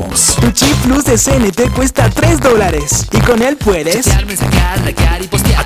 Speaker 26: Tu chip plus de CNT cuesta 3 dólares. Y con él puedes.
Speaker 3: Chatear, mensajear, likear y postear.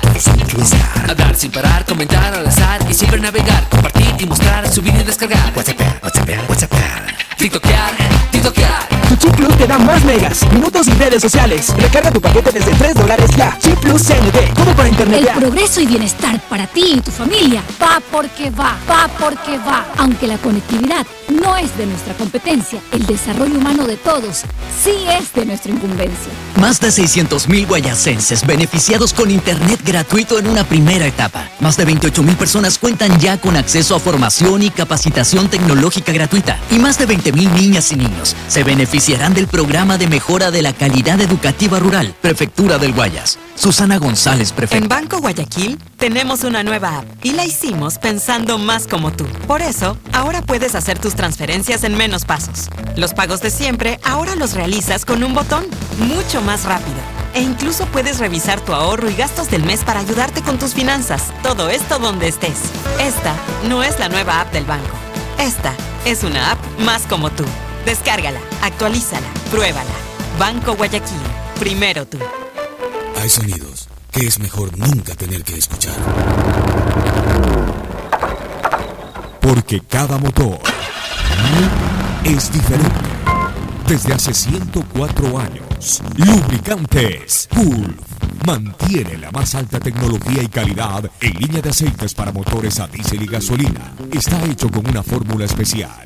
Speaker 3: Hablar sin parar, comentar al azar y siempre navegar, compartir y mostrar, subir y descargar. WhatsApp, WhatsApp, WhatsApp. TikTokear, TikTokear.
Speaker 26: Tu chip plus te da más megas, minutos y redes sociales. Recarga tu paquete desde 3 dólares ya. Chip plus CNT. Todo para internet.
Speaker 22: El progreso y bienestar para ti y tu familia va porque va, va porque va. Aunque la conectividad no es de nuestra competencia, el desarrollo humano de todos sí es de nuestra incumbencia.
Speaker 16: Más de 600.000 guayacenses beneficiados con Internet gratuito en una primera etapa. Más de 28.000 personas cuentan ya con acceso a formación y capacitación tecnológica gratuita. Y más de 20.000 niñas y niños se beneficiarán del programa de mejora de la calidad educativa rural. Prefectura del Guayas. Susana González,
Speaker 20: En
Speaker 16: prefecta.
Speaker 20: Banco Guayaquil tenemos una nueva app y la hicimos pensando más como tú. Por eso, ahora puedes hacer tus transferencias en menos pasos. Los pagos de siempre ahora los realizas con un botón, mucho más rápido. E incluso puedes revisar tu ahorro y gastos del mes para ayudarte con tus finanzas. Todo esto donde estés. Esta no es la nueva app del banco. Esta es una app más como tú. Descárgala, actualízala, pruébala. Banco Guayaquil. Primero tú.
Speaker 29: Hay sonidos que es mejor nunca tener que escuchar. Porque cada motor es diferente. Desde hace 104 años, Lubricantes Gulf mantiene la más alta tecnología y calidad en línea de aceites para motores a diésel y gasolina. Está hecho con una fórmula especial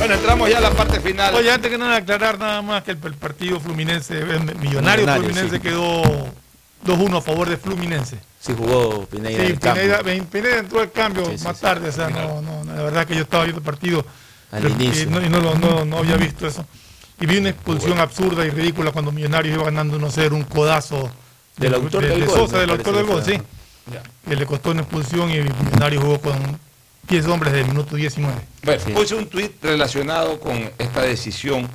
Speaker 6: Bueno, entramos ya a la parte final.
Speaker 23: Oye, antes que nada, aclarar nada más que el, el partido Fluminense, eh, Millonario
Speaker 25: Millonario,
Speaker 23: Fluminense
Speaker 25: sí.
Speaker 23: quedó 2-1 a favor de Fluminense.
Speaker 25: Sí, jugó Pineda.
Speaker 23: Sí. Pineda, Pineda entró al cambio
Speaker 25: Sí, sí,
Speaker 23: más
Speaker 25: sí.
Speaker 23: tarde, o sea, no, no, la verdad que yo estaba viendo el partido
Speaker 25: Al
Speaker 23: pero- y
Speaker 25: inicio.
Speaker 23: no, y no, lo- no- no había visto eso. Y vi una expulsión absurda y ridícula cuando Millonarios iba ganando 1-0, un codazo
Speaker 25: Del
Speaker 23: de-
Speaker 25: autor
Speaker 23: de,
Speaker 25: del
Speaker 23: de
Speaker 25: gol,
Speaker 23: Sosa, del autor del gol, sí. Que le costó una expulsión y Millonarios jugó con 10 hombres del minuto 19.
Speaker 6: Bueno, puse un tuit relacionado con esta decisión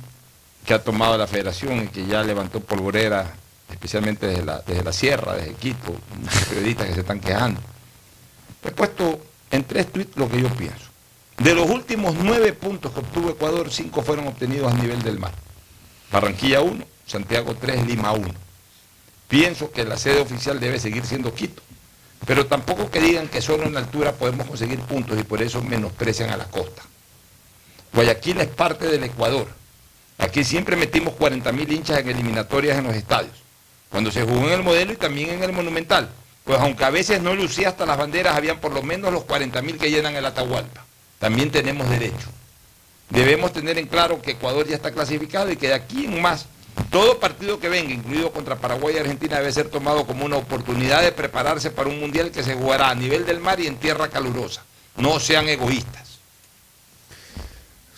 Speaker 6: que ha tomado la federación y que ya levantó polvorera, especialmente desde la, desde la sierra, desde Quito, muchos periodistas que se están quejando. He puesto en tres tuits lo que yo pienso. De los últimos nueve puntos que obtuvo Ecuador, cinco fueron obtenidos a nivel del mar. Barranquilla 1, Santiago 3, Lima 1. Pienso que la sede oficial debe seguir siendo Quito. Pero tampoco que digan que solo en altura podemos conseguir puntos y por eso menosprecian a la costa. Guayaquil es parte del Ecuador. Aquí siempre metimos 40.000 hinchas en eliminatorias en los estadios. Cuando se jugó en el modelo y también en el monumental. Pues aunque a veces no lucía hasta las banderas, habían por lo menos los 40.000 que llenan el Atahualpa. También tenemos derecho. Debemos tener en claro que Ecuador ya está clasificado y que de aquí en más, todo partido que venga, incluido contra Paraguay y Argentina, debe ser tomado como una oportunidad de prepararse para un mundial que se jugará a nivel del mar y en tierra calurosa. No sean egoístas.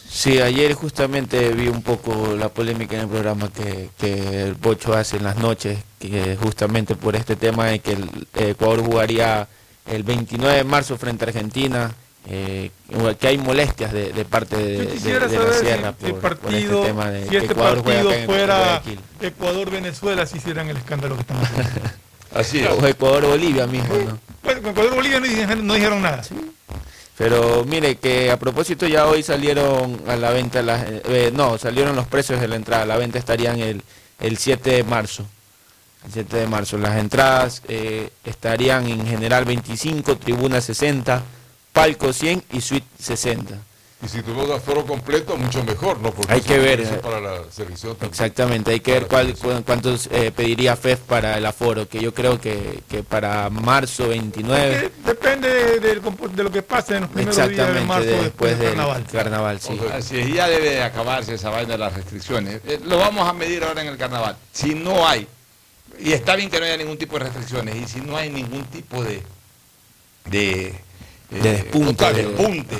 Speaker 25: Sí, ayer justamente vi un poco la polémica en el programa que, que el Bocho hace en las noches, que justamente por este tema de que el Ecuador jugaría el 29 de marzo frente a Argentina, eh, que hay molestias de, de parte de,
Speaker 23: Yo
Speaker 25: de-
Speaker 23: quisiera
Speaker 25: de la
Speaker 23: saber
Speaker 25: sierra
Speaker 23: si el
Speaker 25: por, por este
Speaker 23: partido,
Speaker 25: tema de
Speaker 23: si
Speaker 25: que
Speaker 23: este
Speaker 25: Ecuador
Speaker 23: partido fuera. Ecuador-Venezuela, si hicieran el escándalo que están haciendo. *laughs*
Speaker 6: Así
Speaker 25: O Ecuador-Bolivia mismo, ¿no?
Speaker 23: Bueno, con Ecuador-Bolivia no dijeron, no dijeron nada.
Speaker 25: Pero mire que a propósito ya hoy salieron a la venta, las, eh, no, salieron los precios de la entrada, la venta estarían el, el 7 de marzo. El 7 de marzo. Las entradas eh, estarían en general 25, tribuna 60, palco 100 y suite 60.
Speaker 24: Y si tuvimos aforo completo, mucho mejor, ¿no? Porque
Speaker 25: Hay
Speaker 24: eso
Speaker 25: que
Speaker 24: es
Speaker 25: ver, eh,
Speaker 24: para la selección también.
Speaker 25: Exactamente, hay que ver cuál, cu- cuántos eh, pediría FEF para el aforo, que yo creo que, que para marzo 29...
Speaker 23: Depende, depende de, de- de lo que pase en los primeros días de
Speaker 25: Exactamente,
Speaker 23: marzo
Speaker 25: de-
Speaker 23: después del carnaval.
Speaker 25: carnaval, sí.
Speaker 6: Así es, ya debe de acabarse esa vaina de las restricciones. Eh, lo vamos a medir ahora en el carnaval. Si no hay, y está bien que no haya ningún tipo de restricciones, y si no hay ningún tipo de, de, eh,
Speaker 25: De despunte,
Speaker 6: total
Speaker 25: de-
Speaker 6: despunte,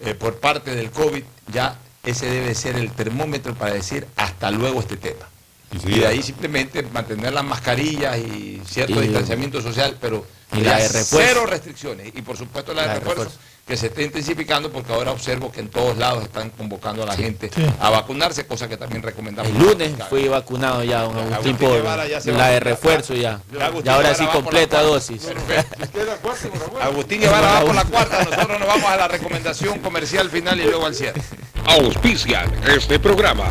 Speaker 6: eh, por parte del COVID, ya ese debe ser el termómetro para decir hasta luego este tema. Y de ahí simplemente mantener las mascarillas y cierto
Speaker 25: Y-
Speaker 6: distanciamiento social, pero
Speaker 25: y la de refuerzo.
Speaker 6: cero restricciones. Y por supuesto la de
Speaker 25: La de
Speaker 6: refuerzo,
Speaker 25: refuerzo.
Speaker 6: Que se está intensificando porque ahora observo que en todos lados están convocando a la gente
Speaker 25: Sí.
Speaker 6: a vacunarse, cosa que también recomendamos.
Speaker 25: El lunes fui vacunado ya, don Agustín, por
Speaker 6: Guevara ya se
Speaker 25: la de refuerzo ya. Y ahora sí completa dosis. *laughs*
Speaker 6: Agustín Guevara va por la *laughs* cuarta, nosotros nos vamos a la recomendación comercial final y luego al cierre.
Speaker 30: Auspician este programa.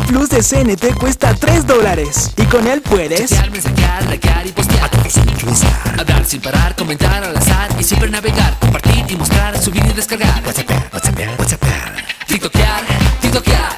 Speaker 2: plus de CNT cuesta 3 dólares. Y con él puedes.
Speaker 3: Chatear, mensajear, likear y postear. Hablar sin parar, comentar al azar y siempre navegar. Compartir y mostrar, subir y descargar. WhatsApp, WhatsApp, WhatsApp. TikTokear, TikTokear.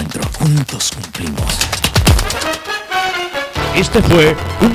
Speaker 17: Juntos cumplimos.
Speaker 10: Este fue un